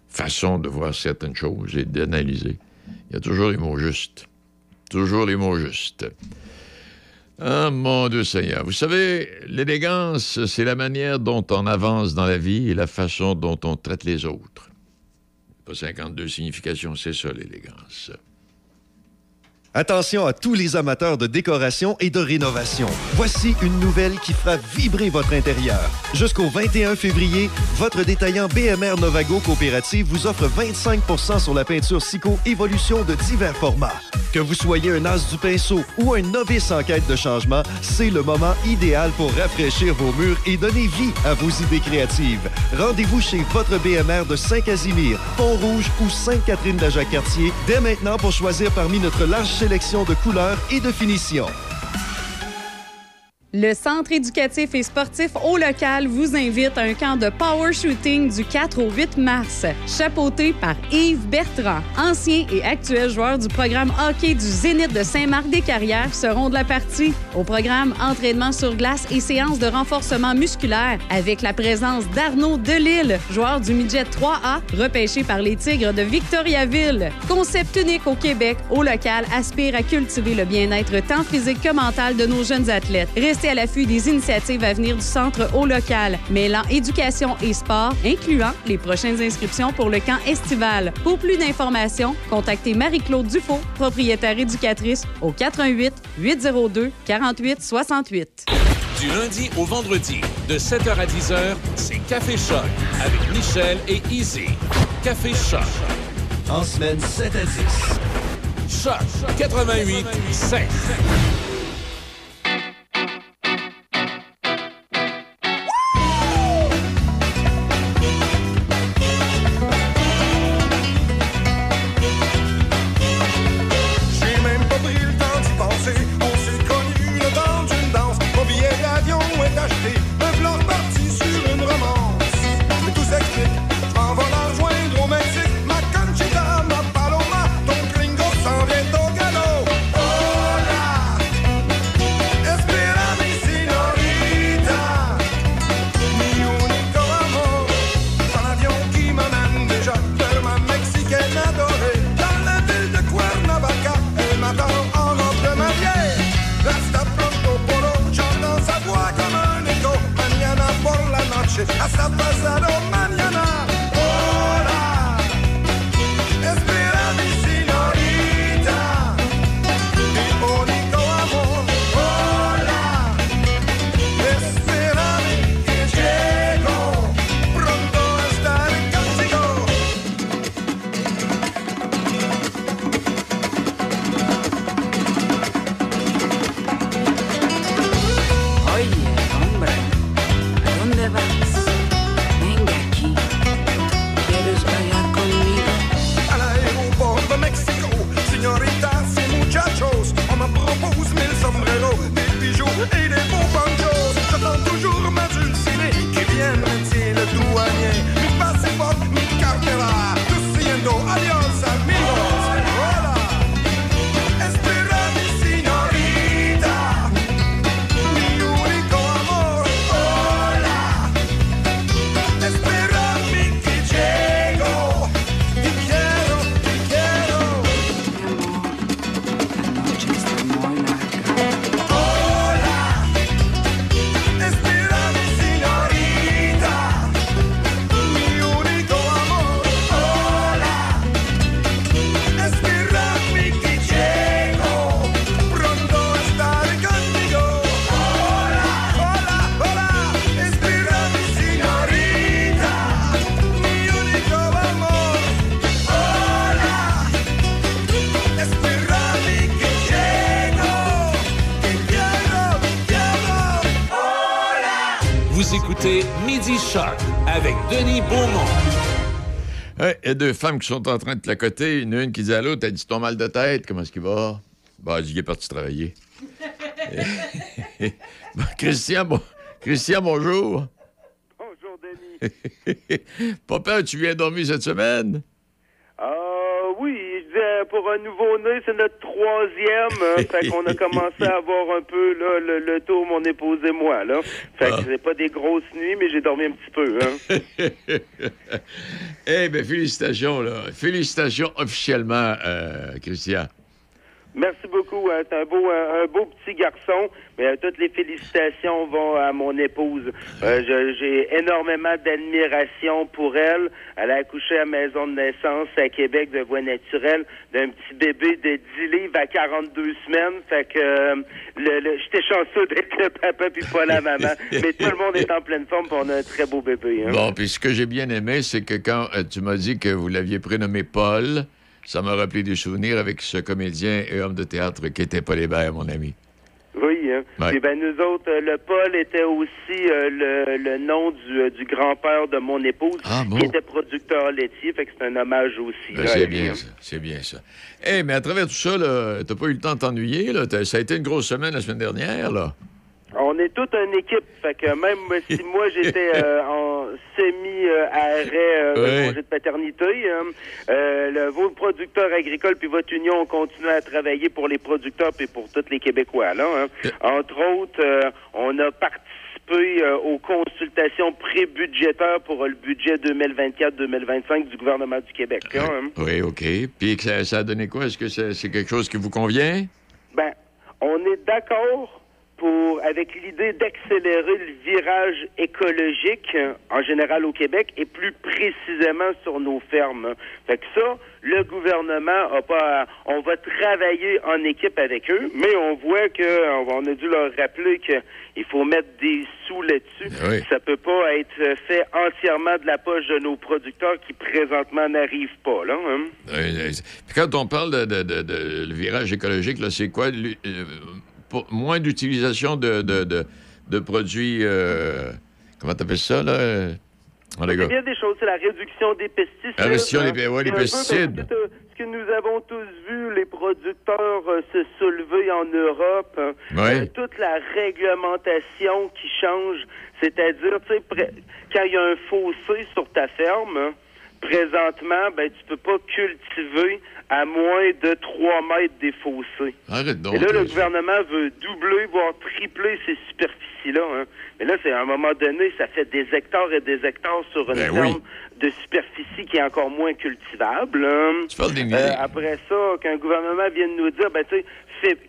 S7: façon de voir certaines choses et d'analyser. Il y a toujours les mots justes. Toujours les mots justes. Ah, mon Dieu Seigneur. Vous savez, l'élégance, c'est la manière dont on avance dans la vie et la façon dont on traite les autres. Pas 52 significations, c'est ça, l'élégance.
S6: Attention à tous les amateurs de décoration et de rénovation. Voici une nouvelle qui fera vibrer votre intérieur. Jusqu'au 21 février, votre détaillant BMR Novago Coopérative vous offre 25% sur la peinture Sico Évolution de divers formats. Que vous soyez un as du pinceau ou un novice en quête de changement, c'est le moment idéal pour rafraîchir vos murs et donner vie à vos idées créatives. Rendez-vous chez votre BMR de Saint-Casimir, Pont-Rouge ou Sainte-Catherine-de-Jacques-Cartier dès maintenant pour choisir parmi notre large sélection de couleurs et de finitions.
S8: Le Centre éducatif et sportif au local vous invite à un camp de power shooting du 4 au 8 mars, chapeauté par Yves Bertrand. Ancien et actuel joueur du programme hockey du Zénith de Saint-Marc-des-Carrières seront de la partie. Au programme entraînement sur glace et séances de renforcement musculaire avec la présence d'Arnaud Delille, joueur du midget 3A, repêché par les Tigres de Victoriaville. Concept unique au Québec, au local aspire à cultiver le bien-être tant physique que mental de nos jeunes athlètes. À l'affût des initiatives à venir du centre au local, mêlant éducation et sport, incluant les prochaines inscriptions pour le camp estival. Pour plus d'informations, contactez Marie-Claude Dufault, propriétaire éducatrice, au 88 802 48 68.
S20: Du lundi au vendredi, de 7h à 10h, c'est Café Choc avec Michel et Izzy. Café Choc.
S6: En semaine 7 à 10.
S20: Choc 88 7.
S1: Écoutez Midi Choc avec Denis Beaumont.
S7: Ouais, Il y a deux femmes qui sont en train de clacoter. Une, une qui dit à l'autre, elle dit ton mal de tête, comment est-ce qu'il va? Bah, dit, il est parti travailler. Bon, Christian, bon- Christian, bonjour.
S21: Bonjour, Denis.
S7: Papa, tu viens dormir cette semaine?
S21: Disais, pour un nouveau-né, c'est notre troisième. hein, fait qu'on a commencé à avoir un peu là, le, le tour, mon épouse et moi. Là. Fait que
S7: Ah.
S21: c'est pas des grosses nuits, mais j'ai dormi un petit peu. Hein.
S7: Eh bien, félicitations, là. Félicitations officiellement, euh, Christian.
S21: Merci beaucoup. hein, C'est un beau, un, un beau petit garçon. Mais euh, toutes les félicitations vont à mon épouse. Euh, J'ai énormément d'admiration pour elle. Elle a accouché à maison de naissance à Québec de voie naturelle d'un petit bébé de 10 livres à 42 semaines. Fait que euh, le, j'étais chanceux d'être le papa puis pas la maman. Mais tout le monde est en pleine forme puis on a un très beau bébé. Hein.
S7: Bon, puis ce que j'ai bien aimé, c'est que quand euh, tu m'as dit que vous l'aviez prénommé Paul, ça m'a rappelé des souvenirs avec ce comédien et homme de théâtre qui était Paul Hébert, mon ami.
S21: Oui, hein.
S7: Ouais.
S21: Puis ben nous autres, euh, le Paul était aussi euh, le, le nom du, euh, du grand-père de mon épouse, qui était producteur laitier, fait que c'est un hommage aussi.
S7: Ben,
S21: à
S7: c'est bien
S21: hein.
S7: ça, c'est bien ça. Eh, mais à travers tout ça, t'as pas eu le temps de t'ennuyer, Ça a été une grosse semaine la semaine dernière, là.
S21: On est toute une équipe, fait que même si moi j'étais euh, en semi-arrêt euh, de
S7: Ouais.
S21: congé de paternité, hein, euh, le, vos producteurs agricoles puis votre union ont continué à travailler pour les producteurs puis pour tous les Québécois. Là, hein. Entre autres, euh, on a participé euh, aux consultations pré-budgétaires pour euh, le budget 2024-2025 du gouvernement du Québec. hein.
S7: Oui, OK. Puis que ça, ça a donné quoi? Est-ce que c'est c'est quelque chose qui vous convient?
S21: Ben, on est d'accord pour avec l'idée d'accélérer le virage écologique euh, en général au Québec et plus précisément sur nos fermes. Fait que ça, le gouvernement a pas, à- on va travailler en équipe avec eux, mais on voit que on a dû leur rappeler que il faut mettre des sous là-dessus.
S7: Oui.
S21: Ça peut pas être fait entièrement de la poche de nos producteurs qui présentement n'arrivent pas là. hein.
S7: Euh, euh, quand on parle de, de- de- de- le virage écologique, c'est quoi? euh, moins d'utilisation de, de, de- de produits... euh, comment t'appelles ça, là? oh, les
S21: Il y
S7: gars.
S21: a des choses, c'est la réduction des pesticides.
S7: La réduction des- ouais, les
S21: C'est un peu
S7: pesticides.
S21: euh, Ce que nous avons tous vu, les producteurs euh, se soulever en Europe, hein. Euh, toute la réglementation qui change, c'est-à-dire, tu sais, quand il y a un fossé sur ta ferme, hein, présentement, ben tu peux pas cultiver à moins de 3 mètres des fossés.
S7: Arrête donc.
S21: Et là, le gouvernement veut doubler, voire tripler ces superficies-là. hein. Mais là, c'est à un moment donné, ça fait des hectares et des hectares sur une
S7: Ben
S21: ferme
S7: oui.
S21: de superficie qui est encore moins cultivable. hein.
S7: Tu parles des
S21: Euh, après ça, qu'un gouvernement vienne nous dire, ben tu sais,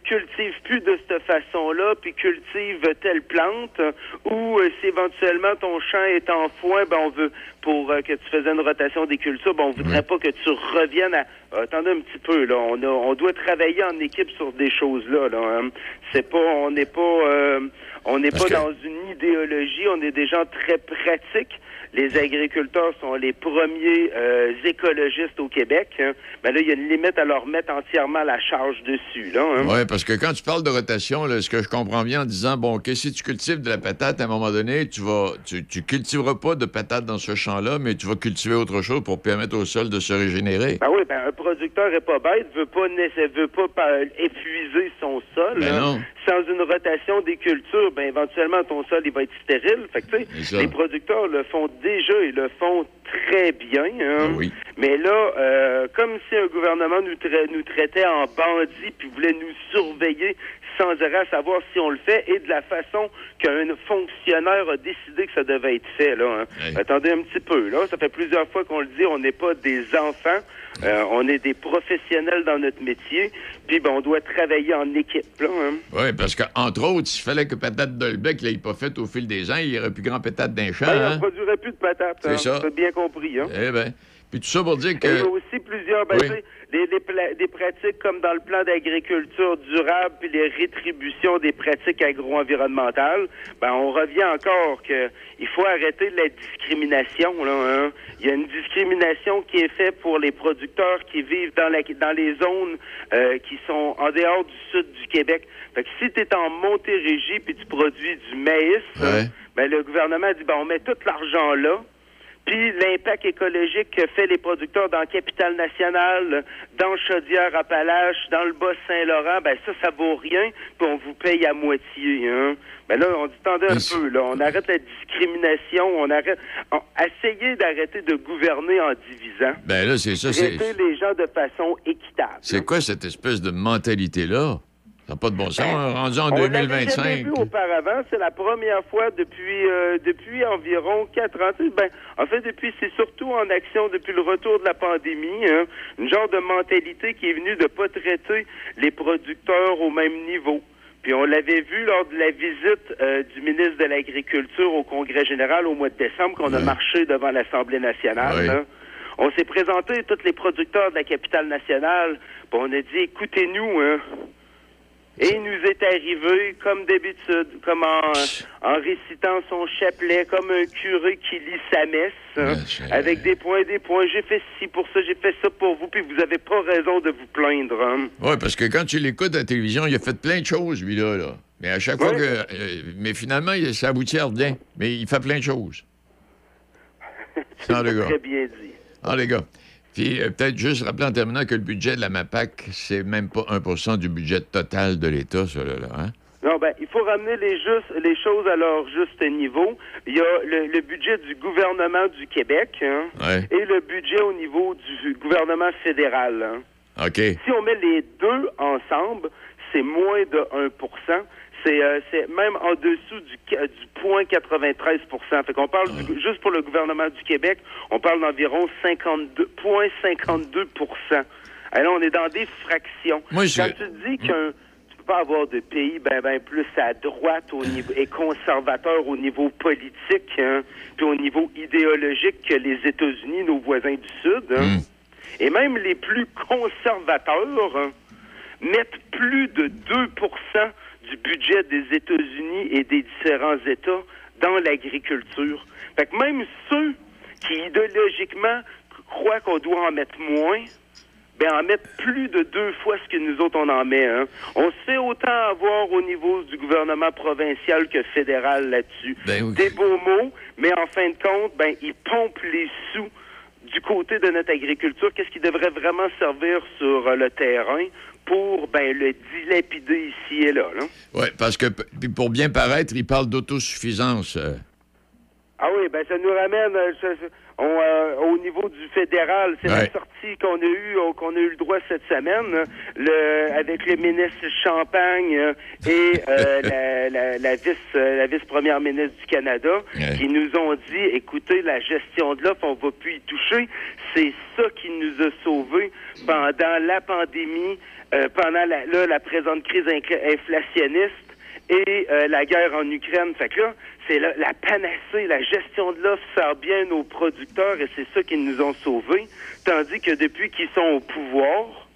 S21: cultive plus de cette façon-là, puis cultive telle plante, ou euh, si éventuellement ton champ est en foin, ben on veut, pour euh, que tu faisais une rotation des cultures, ben on voudrait pas que tu reviennes à... Euh, attendez un petit peu, là, on, a, on doit travailler en équipe sur des choses-là, là. hein. C'est pas, on n'est pas... euh, on n'est pas
S7: que-
S21: dans une idéologie, on est des gens très pratiques. Les agriculteurs sont les premiers euh, écologistes au Québec. Hein. Mais là, il y a une limite à leur mettre entièrement la charge dessus. Là, hein.
S7: Oui, parce que quand tu parles de rotation, là, ce que je comprends bien en disant, bon, que si tu cultives de la patate, à un moment donné, tu vas, tu, tu cultiveras pas de patate dans ce champ-là, mais tu vas cultiver autre chose pour permettre au sol de se régénérer.
S21: Ben oui, ben un producteur est pas bête, veut pas veut pas pa- épuiser son sol.
S7: Ben non.
S21: Sans une rotation des cultures, ben éventuellement ton sol il va être stérile. Fait que les producteurs le font déjà et le font très bien. hein.
S7: Ah oui.
S21: Mais là, euh, comme si un gouvernement nous, tra- nous traitait en bandits puis voulait nous surveiller sans arrêt à savoir si on le fait et de la façon qu'un fonctionnaire a décidé que ça devait être fait. Là, hein. Attendez un petit peu. Là, ça fait plusieurs fois qu'on le dit, on n'est pas des enfants, euh, on est des professionnels dans notre métier, puis ben, on doit travailler en équipe. Hein.
S7: Oui, parce qu'entre autres, s'il fallait que Patate Dolbec l'ait pas fait au fil des ans, il y aurait plus grand Patate d'un champ.
S21: Ben, on
S7: hein?
S21: ne produirait plus de patates.
S7: C'est
S21: hein.
S7: ça.
S21: Bien compris. Hein?
S7: Eh bien. Puis tout ça pour dire que...
S21: Et il y a aussi plusieurs, ben,
S7: Oui.
S21: Des, des des pratiques comme dans le plan d'agriculture durable puis les rétributions des pratiques agro-environnementales. Ben, on revient encore que il faut arrêter la discrimination. Là, hein. Il y a une discrimination qui est faite pour les producteurs qui vivent dans, la, dans les zones euh, qui sont en dehors du sud du Québec. Fait que si tu es en Montérégie puis tu produis du maïs,
S7: Ouais.
S21: ben, le gouvernement dit ben, on met tout l'argent là. Puis l'impact écologique que fait les producteurs dans Capitale Nationale, dans Chaudière-Appalaches, dans le Bas-Saint-Laurent, ben ça, ça vaut rien, puis on vous paye à moitié. Hein? Ben là, on dit, un peu, là, on arrête la discrimination, on arrête... on- essayez d'arrêter de gouverner en divisant.
S7: Ben là, c'est ça, c'est...
S21: Les gens de façon équitable.
S7: C'est quoi cette espèce de mentalité-là? Ça n'a pas de bon sens. hein, Rendu en
S21: On l'avait jamais
S7: 2025.
S21: vu auparavant. C'est la première fois depuis euh, depuis environ quatre ans. Ben, en fait, depuis c'est surtout en action depuis le retour de la pandémie, hein, une genre de mentalité qui est venue de pas traiter les producteurs au même niveau. Puis on l'avait vu lors de la visite euh, du ministre de l'Agriculture au Congrès général au mois de décembre, qu'on a marché devant l'Assemblée nationale. Hein. On s'est présenté tous les producteurs de la capitale nationale, puis on a dit écoutez-nous, hein. Et il nous est arrivé, comme d'habitude, comme en, en récitant son chapelet, comme un curé qui lit sa messe, hein, avec des points, des points. J'ai fait ci pour ça, j'ai fait ça pour vous, puis vous avez pas raison de vous plaindre. Hein.
S7: Oui, parce que quand tu l'écoutes à la télévision, il a fait plein de choses, lui-là. Là. Mais à chaque fois que. euh, mais finalement, ça aboutit à rien. Mais il fait plein de choses. Gars.
S21: Très bien dit.
S7: Ah, les gars. Puis euh, peut-être juste rappeler en terminant que le budget de la MAPAC, c'est même pas 1% du budget total de l'État, ça, là. là, hein?
S21: Non, ben, il faut ramener les, choses à leur juste niveau. Il y a le, le budget du gouvernement du Québec hein,
S7: Ouais.
S21: et le budget au niveau du gouvernement fédéral. hein.
S7: OK.
S21: Si on met les deux ensemble, c'est moins de 1 c'est euh, même en dessous du, du point 93 Fait qu'on parle, du- juste pour le gouvernement du Québec, on parle d'environ 52, 0,52 Alors, on est dans des fractions.
S7: Moi, je-
S21: Quand tu dis qu'un tu peux pas avoir de pays ben, ben plus à droite au niveau et conservateur au niveau politique, hein, puis au niveau idéologique que les États-Unis, nos voisins du Sud. hein. Et même les plus conservateurs hein, mettent plus de 2 du budget des États-Unis et des différents États dans l'agriculture. Fait que même ceux qui idéologiquement croient qu'on doit en mettre moins, ben en mettre plus de deux fois ce que nous autres on en met. Hein. On se fait autant avoir au niveau du gouvernement provincial que fédéral là-dessus. Des beaux mots, mais en fin de compte, ben ils pompent les sous du côté de notre agriculture. Qu'est-ce qui devrait vraiment servir sur euh, le terrain? Pour ben le dilapider ici et là. là.
S7: Oui, parce que pour bien paraître, il parle d'autosuffisance. euh.
S21: Ah oui, ben ça nous ramène euh, ça- ça- on, euh, au niveau du fédéral. C'est la sortie qu'on a eu qu'on a eu le droit cette semaine, le, avec le ministre Champagne euh, et euh, la, la, la vice euh, la vice première ministre du Canada, qui nous ont dit écoutez, la gestion de l'offre, on va plus y toucher. C'est ça qui nous a sauvés pendant la pandémie, euh, pendant la, là, la présente crise inflationniste et euh, la guerre en Ukraine. Fait que là, c'est la, la panacée, la gestion de l'offre sert bien nos producteurs et c'est ça qui nous ont sauvés. Tandis que depuis qu'ils sont au pouvoir,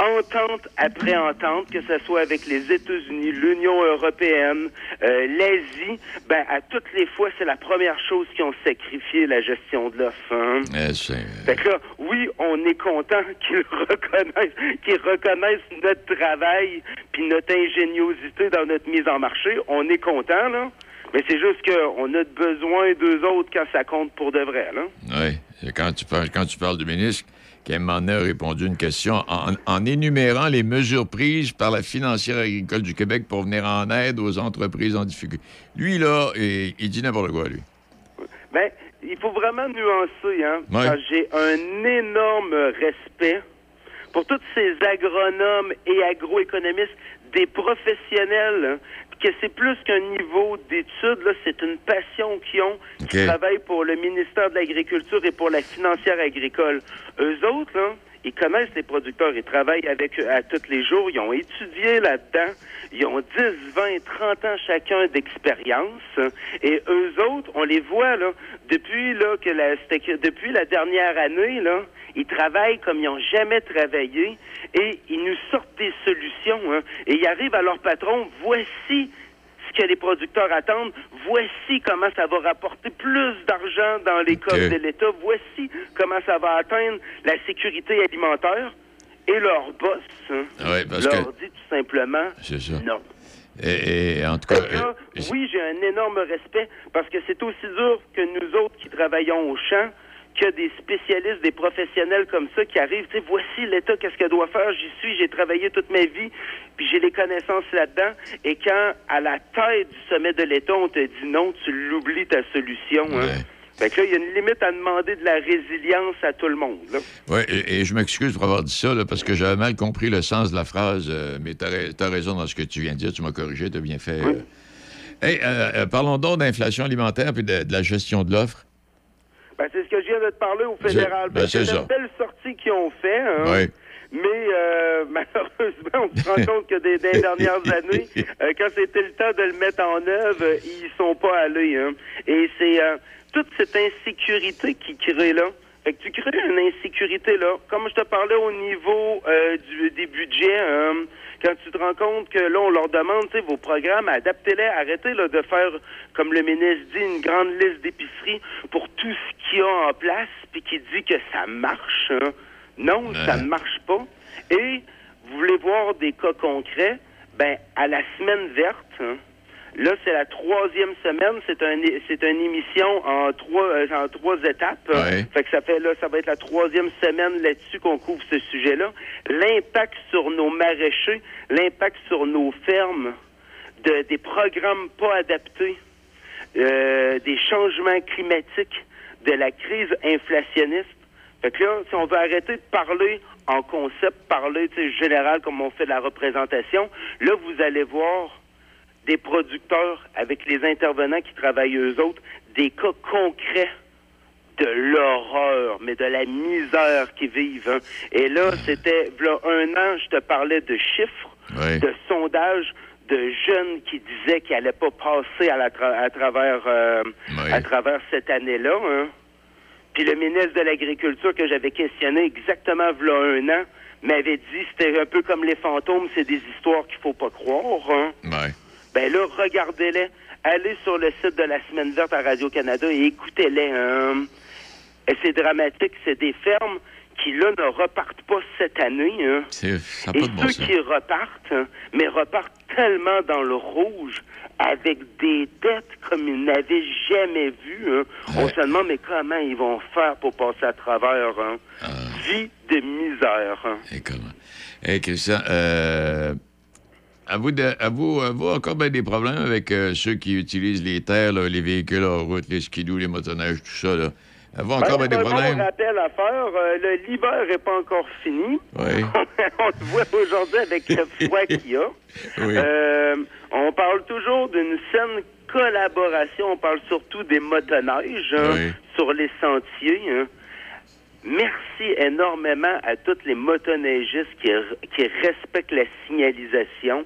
S21: entente après entente, que ce soit avec les États-Unis, l'Union européenne, euh, l'Asie, ben à toutes les fois, c'est la première chose qui ont sacrifié la gestion de l'offre. hein.
S7: Eh, c'est-
S21: Fait que là, oui, on est content qu'ils reconnaissent, qu'ils reconnaissent notre travail puis notre ingéniosité dans notre mise en marché. On est content, là. Mais c'est juste qu'on a besoin d'eux autres quand ça compte pour de vrai, là.
S7: Oui, quand tu parles, quand tu parles du ministre moment donné, a répondu une question en, en énumérant les mesures prises par la financière agricole du Québec pour venir en aide aux entreprises en difficulté. Lui, là, il, il dit n'importe quoi, lui.
S21: Ben, il faut vraiment nuancer, hein.
S7: Ouais.
S21: J'ai un énorme respect pour tous ces agronomes et agroéconomistes, des professionnels, hein, que c'est plus qu'un niveau d'études, là, c'est une passion qu'ils ont, qui travaillent pour le ministère de l'Agriculture et pour la financière agricole. Eux autres, là, ils connaissent les producteurs, ils travaillent avec eux à tous les jours, ils ont étudié là-dedans, ils ont 10, 20, 30 ans chacun d'expérience, et eux autres, on les voit là, depuis là que la, depuis la dernière année là, ils travaillent comme ils n'ont jamais travaillé et ils nous sortent des solutions. hein. et ils arrivent à leur patron, voici ce que les producteurs attendent. Voici comment ça va rapporter plus d'argent dans les coffres de l'État. Voici comment ça va atteindre la sécurité alimentaire. Et leur boss hein,
S7: Ouais, parce
S21: leur
S7: que-
S21: dit tout simplement non.
S7: Et, et en tout cas,
S21: là, oui, j'ai un énorme respect parce que c'est aussi dur que nous autres qui travaillons au champ que des spécialistes, des professionnels comme ça qui arrivent, tu sais, voici l'État, qu'est-ce qu'elle doit faire, j'y suis, j'ai travaillé toute ma vie, puis j'ai les connaissances là-dedans, et quand à la tête du sommet de l'État, on te dit non, tu l'oublies ta solution, hein. Fait que là, il y a une limite à demander de la résilience à tout le monde.
S7: Oui, et, et je m'excuse pour avoir dit ça, là, parce que j'avais mal compris le sens de la phrase, euh, mais tu as, raison dans ce que tu viens de dire, tu m'as corrigé, tu as bien fait. euh. Hey, euh, parlons donc d'inflation alimentaire puis de, de la gestion de l'offre.
S21: Ben, c'est ce que je viens de te parler au fédéral.
S7: ben, c'est
S21: une belle sortie qu'ils ont fait. Hein?
S7: Oui.
S21: Mais euh, malheureusement, on se rend compte que des, des dernières années, euh, quand c'était le temps de le mettre en œuvre, ils sont pas allés. Hein? Et c'est euh, toute cette insécurité qui crée là. Fait que tu crées une insécurité là. Comme je te parlais au niveau euh, du, des budgets, hein, quand tu te rends compte que là, on leur demande, tu sais, vos programmes, adaptez-les, arrêtez là, de faire, comme le ministre dit, une grande liste d'épiceries pour tout ce qu'il y a en place, puis qui dit que ça marche. hein. Non, ça ne marche pas. Et vous voulez voir des cas concrets, ben à la semaine verte, hein, là c'est la troisième semaine, c'est un c'est une émission en trois euh, en trois étapes. Fait que ça fait là, ça va être la troisième semaine là-dessus qu'on couvre ce sujet-là. L'impact sur nos maraîchers, l'impact sur nos fermes, de, des programmes pas adaptés, euh, des changements climatiques, de la crise inflationniste. Fait que là, si on veut arrêter de parler en concept, parler général comme on fait de la représentation, là, vous allez voir des producteurs avec les intervenants qui travaillent eux autres, des cas concrets de l'horreur, mais de la misère qu'ils vivent. hein. Et là, c'était, v'là un an, je te parlais de chiffres, de sondages, de jeunes qui disaient qu'ils n'allaient pas passer à, la tra- à travers euh, à travers cette année-là. hein. Puis le ministre de l'Agriculture que j'avais questionné exactement v'là un an m'avait dit c'était un peu comme les fantômes, c'est des histoires qu'il faut pas croire. Hein. Ben là, regardez-les. Allez sur le site de la Semaine verte à Radio-Canada et écoutez-les. hein. Et c'est dramatique. C'est des fermes qui, là, ne repartent pas cette année. hein.
S7: C'est- Ça
S21: Et
S7: pas de bon
S21: ceux
S7: sens.
S21: qui repartent, hein, mais repartent tellement dans le rouge, avec des dettes comme ils n'avaient jamais vues. hein. On se demande, mais comment ils vont faire pour passer à travers hein?
S7: Ah.
S21: Vie de misère. hein.
S7: Hey, Christian, euh, avez-vous de- avez-vous- avez-vous encore ben des problèmes avec euh, ceux qui utilisent les terres, là, les véhicules en route, les skidoo, les motoneiges, tout ça? Là? Avez-vous encore ben,
S21: Ben,
S7: des
S21: un
S7: problèmes?
S21: bon rappel à faire. Euh, le l'hiver n'est pas encore fini.
S7: Oui.
S21: on le voit aujourd'hui avec le froid qu'il y a.
S7: Oui.
S21: Euh, on parle toujours d'une saine collaboration. On parle surtout des motoneiges hein, sur les sentiers. hein. Merci énormément à tous les motoneigistes qui, qui respectent la signalisation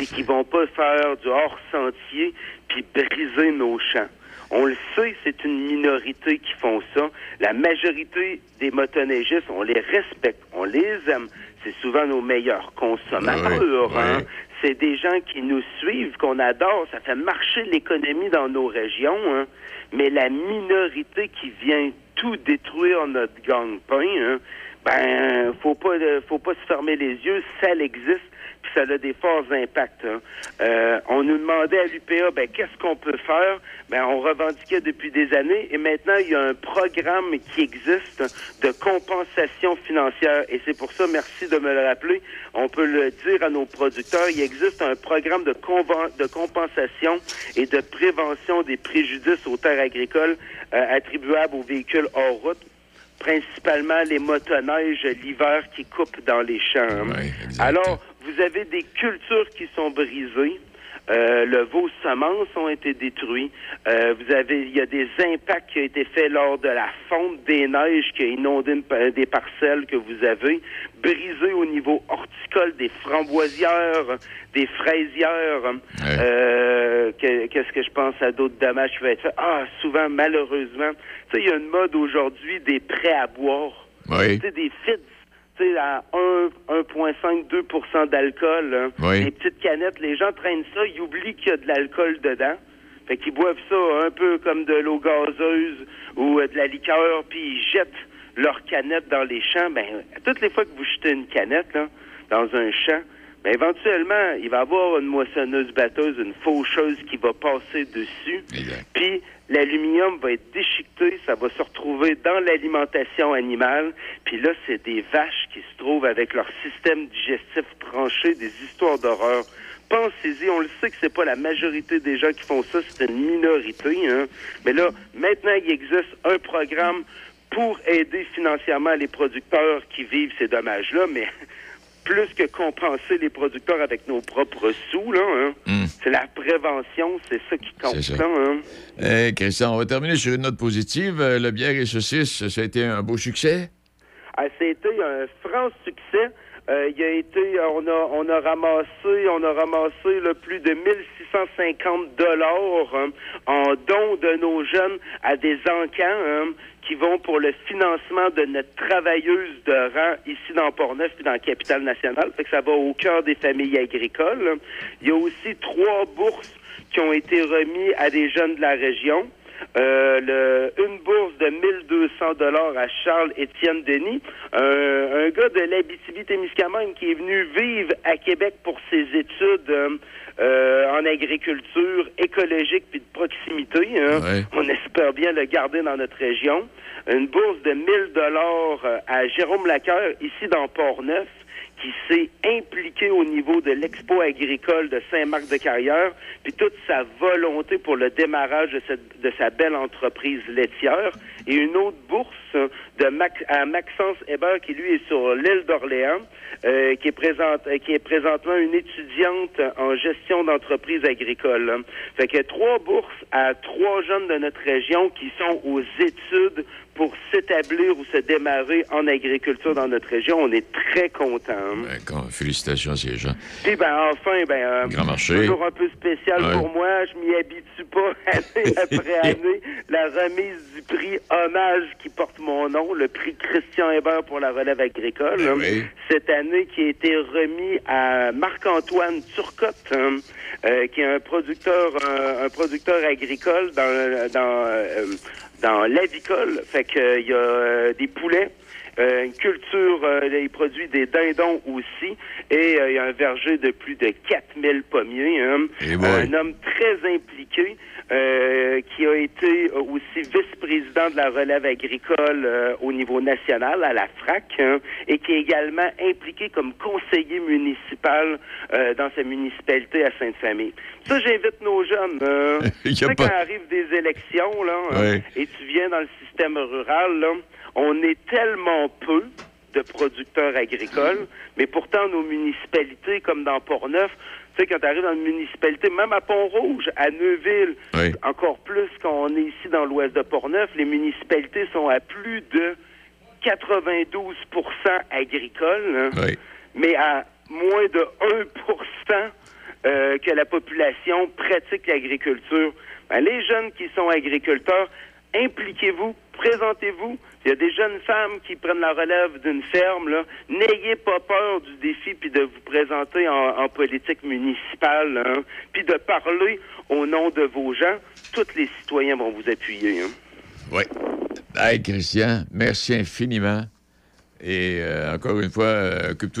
S21: et qui vont pas faire du hors-sentier puis briser nos champs. On le sait, c'est une minorité qui font ça. La majorité des motoneigistes, on les respecte, on les aime. C'est souvent nos meilleurs consommateurs. hein. C'est des gens qui nous suivent, qu'on adore. Ça fait marcher l'économie dans nos régions. hein. Mais la minorité qui vient tout détruire notre gang-pain, hein, ben, faut pas, euh, faut pas se fermer les yeux. Ça existe, puis ça a des forts impacts. hein. Euh, on nous demandait à l'UPA, ben, qu'est-ce qu'on peut faire? Ben, on revendiquait depuis des années, et maintenant, il y a un programme qui existe de compensation financière, et c'est pour ça, merci de me le rappeler, on peut le dire à nos producteurs, il existe un programme de, de compensation et de prévention des préjudices aux terres agricoles attribuables aux véhicules hors route principalement les motoneiges l'hiver qui coupent dans les champs. Alors, vous avez des cultures qui sont brisées. Euh, le, vos semences ont été détruits. Euh, vous avez, il y a des impacts qui ont été faits lors de la fonte des neiges qui a inondé une pa- des parcelles que vous avez, brisé au niveau horticole des framboisières, des fraisières. Euh, que- Qu'est-ce que je pense à d'autres dommages qui vont être faits? Ah, souvent, malheureusement, tu sais, il y a une mode aujourd'hui des prêts à boire.
S7: Oui.
S21: Tu sais, des sais, à 1, 1,5-2% d'alcool. hein.
S7: Oui.
S21: Des petites canettes. Les gens traînent ça, ils oublient qu'il y a de l'alcool dedans. Fait qu'ils boivent ça un peu comme de l'eau gazeuse ou euh, de la liqueur, puis ils jettent leurs canettes dans les champs. Ben, toutes les fois que vous jetez une canette là, dans un champ, ben, éventuellement, il va y avoir une moissonneuse batteuse, une faucheuse qui va passer dessus. Puis l'aluminium va être déchiqueté, ça va se retrouver dans l'alimentation animale. Puis là, c'est des vaches qui se trouvent avec leur système digestif tranché, des histoires d'horreur. Pensez-y, on le sait que c'est pas la majorité des gens qui font ça, c'est une minorité. Hein? Mais là, maintenant, il existe un programme pour aider financièrement les producteurs qui vivent ces dommages-là, mais plus que compenser les producteurs avec nos propres sous, là, hein, c'est la prévention, c'est ça qui compte.
S7: Ça.
S21: hein.
S7: Christian, on va terminer sur une note positive. Euh, Le bière et saucisse, ça a été un beau succès?
S21: Ah, C'était un franc succès. Euh, il a été, on a, on a ramassé, on a ramassé le plus de 1650 dollars hein, en dons de nos jeunes à des encans hein, qui vont pour le financement de notre travailleuse de rang ici dans Portneuf puis dans la capitale nationale. Fait que ça va au cœur des familles agricoles. Il y a aussi trois bourses qui ont été remis à des jeunes de la région. Euh, le- une bourse de 1200 dollars à Charles Étienne Denis, un, un gars de l'Abitibi-Témiscamingue qui est venu vivre à Québec pour ses études euh, euh, en agriculture écologique puis de proximité. hein.
S7: Ouais.
S21: On espère bien le garder dans notre région. Une bourse de 1000 dollars euh, à Jérôme Lacœur ici dans Port-Neuf qui s'est impliqué au niveau de l'expo agricole de Saint-Marc-de-Carrière, puis toute sa volonté pour le démarrage de, sa belle entreprise laitière, et une autre bourse de à Maxence Hébert, qui lui est sur l'île d'Orléans, euh, qui, est présente, qui est présentement une étudiante en gestion d'entreprise agricole. Fait a trois bourses à trois jeunes de notre région qui sont aux études pour s'établir ou se démarrer en agriculture dans notre région. On est très contents.
S7: D'accord. Félicitations à ces gens.
S21: Puis ben enfin, ben euh,
S7: Grand marché.
S21: toujours un peu spécial
S7: Ouais.
S21: pour moi. Je m'y habitue pas année après année. La remise du prix hommage qui porte mon nom, le prix Christian Hébert pour la relève agricole.
S7: Ben
S21: hein. Cette année qui a été remis à Marc-Antoine Turcotte, hein, euh, qui est un producteur, un, un producteur agricole dans dans euh, dans l'avicole. Fait que euh, y a euh, des poulets. Euh, une culture, euh, il produit des dindons aussi, et euh, il y a un verger de plus de 4000 pommiers. hein.
S7: Eh
S21: un homme très impliqué, euh, qui a été aussi vice-président de la relève agricole euh, au niveau national, à la FRAC, hein, et qui est également impliqué comme conseiller municipal euh, dans sa municipalité à Sainte-Famille. Ça, j'invite nos jeunes. euh,
S7: y
S21: tu sais,
S7: pas-
S21: quand arrivent des élections, là, hein,
S7: Ouais.
S21: et tu viens dans le système rural, là, on est tellement peu de producteurs agricoles, mais pourtant nos municipalités, comme dans Port-Neuf, tu sais, quand tu arrives dans une municipalité, même à Pont-Rouge, à Neuville,
S7: Oui.
S21: encore plus qu'on est ici dans l'ouest de Port-Neuf, les municipalités sont à plus de 92% agricoles, hein,
S7: Oui.
S21: mais à moins de 1% euh, que la population pratique l'agriculture. Ben, les jeunes qui sont agriculteurs, impliquez-vous, présentez-vous. Il y a des jeunes femmes qui prennent la relève d'une ferme. là. N'ayez pas peur du défi puis de vous présenter en, politique municipale, hein, puis de parler au nom de vos gens. Tous les citoyens vont vous appuyer. hein.
S7: Oui. Hey, Christian, merci infiniment. Et euh, encore une fois, euh, occupe-toi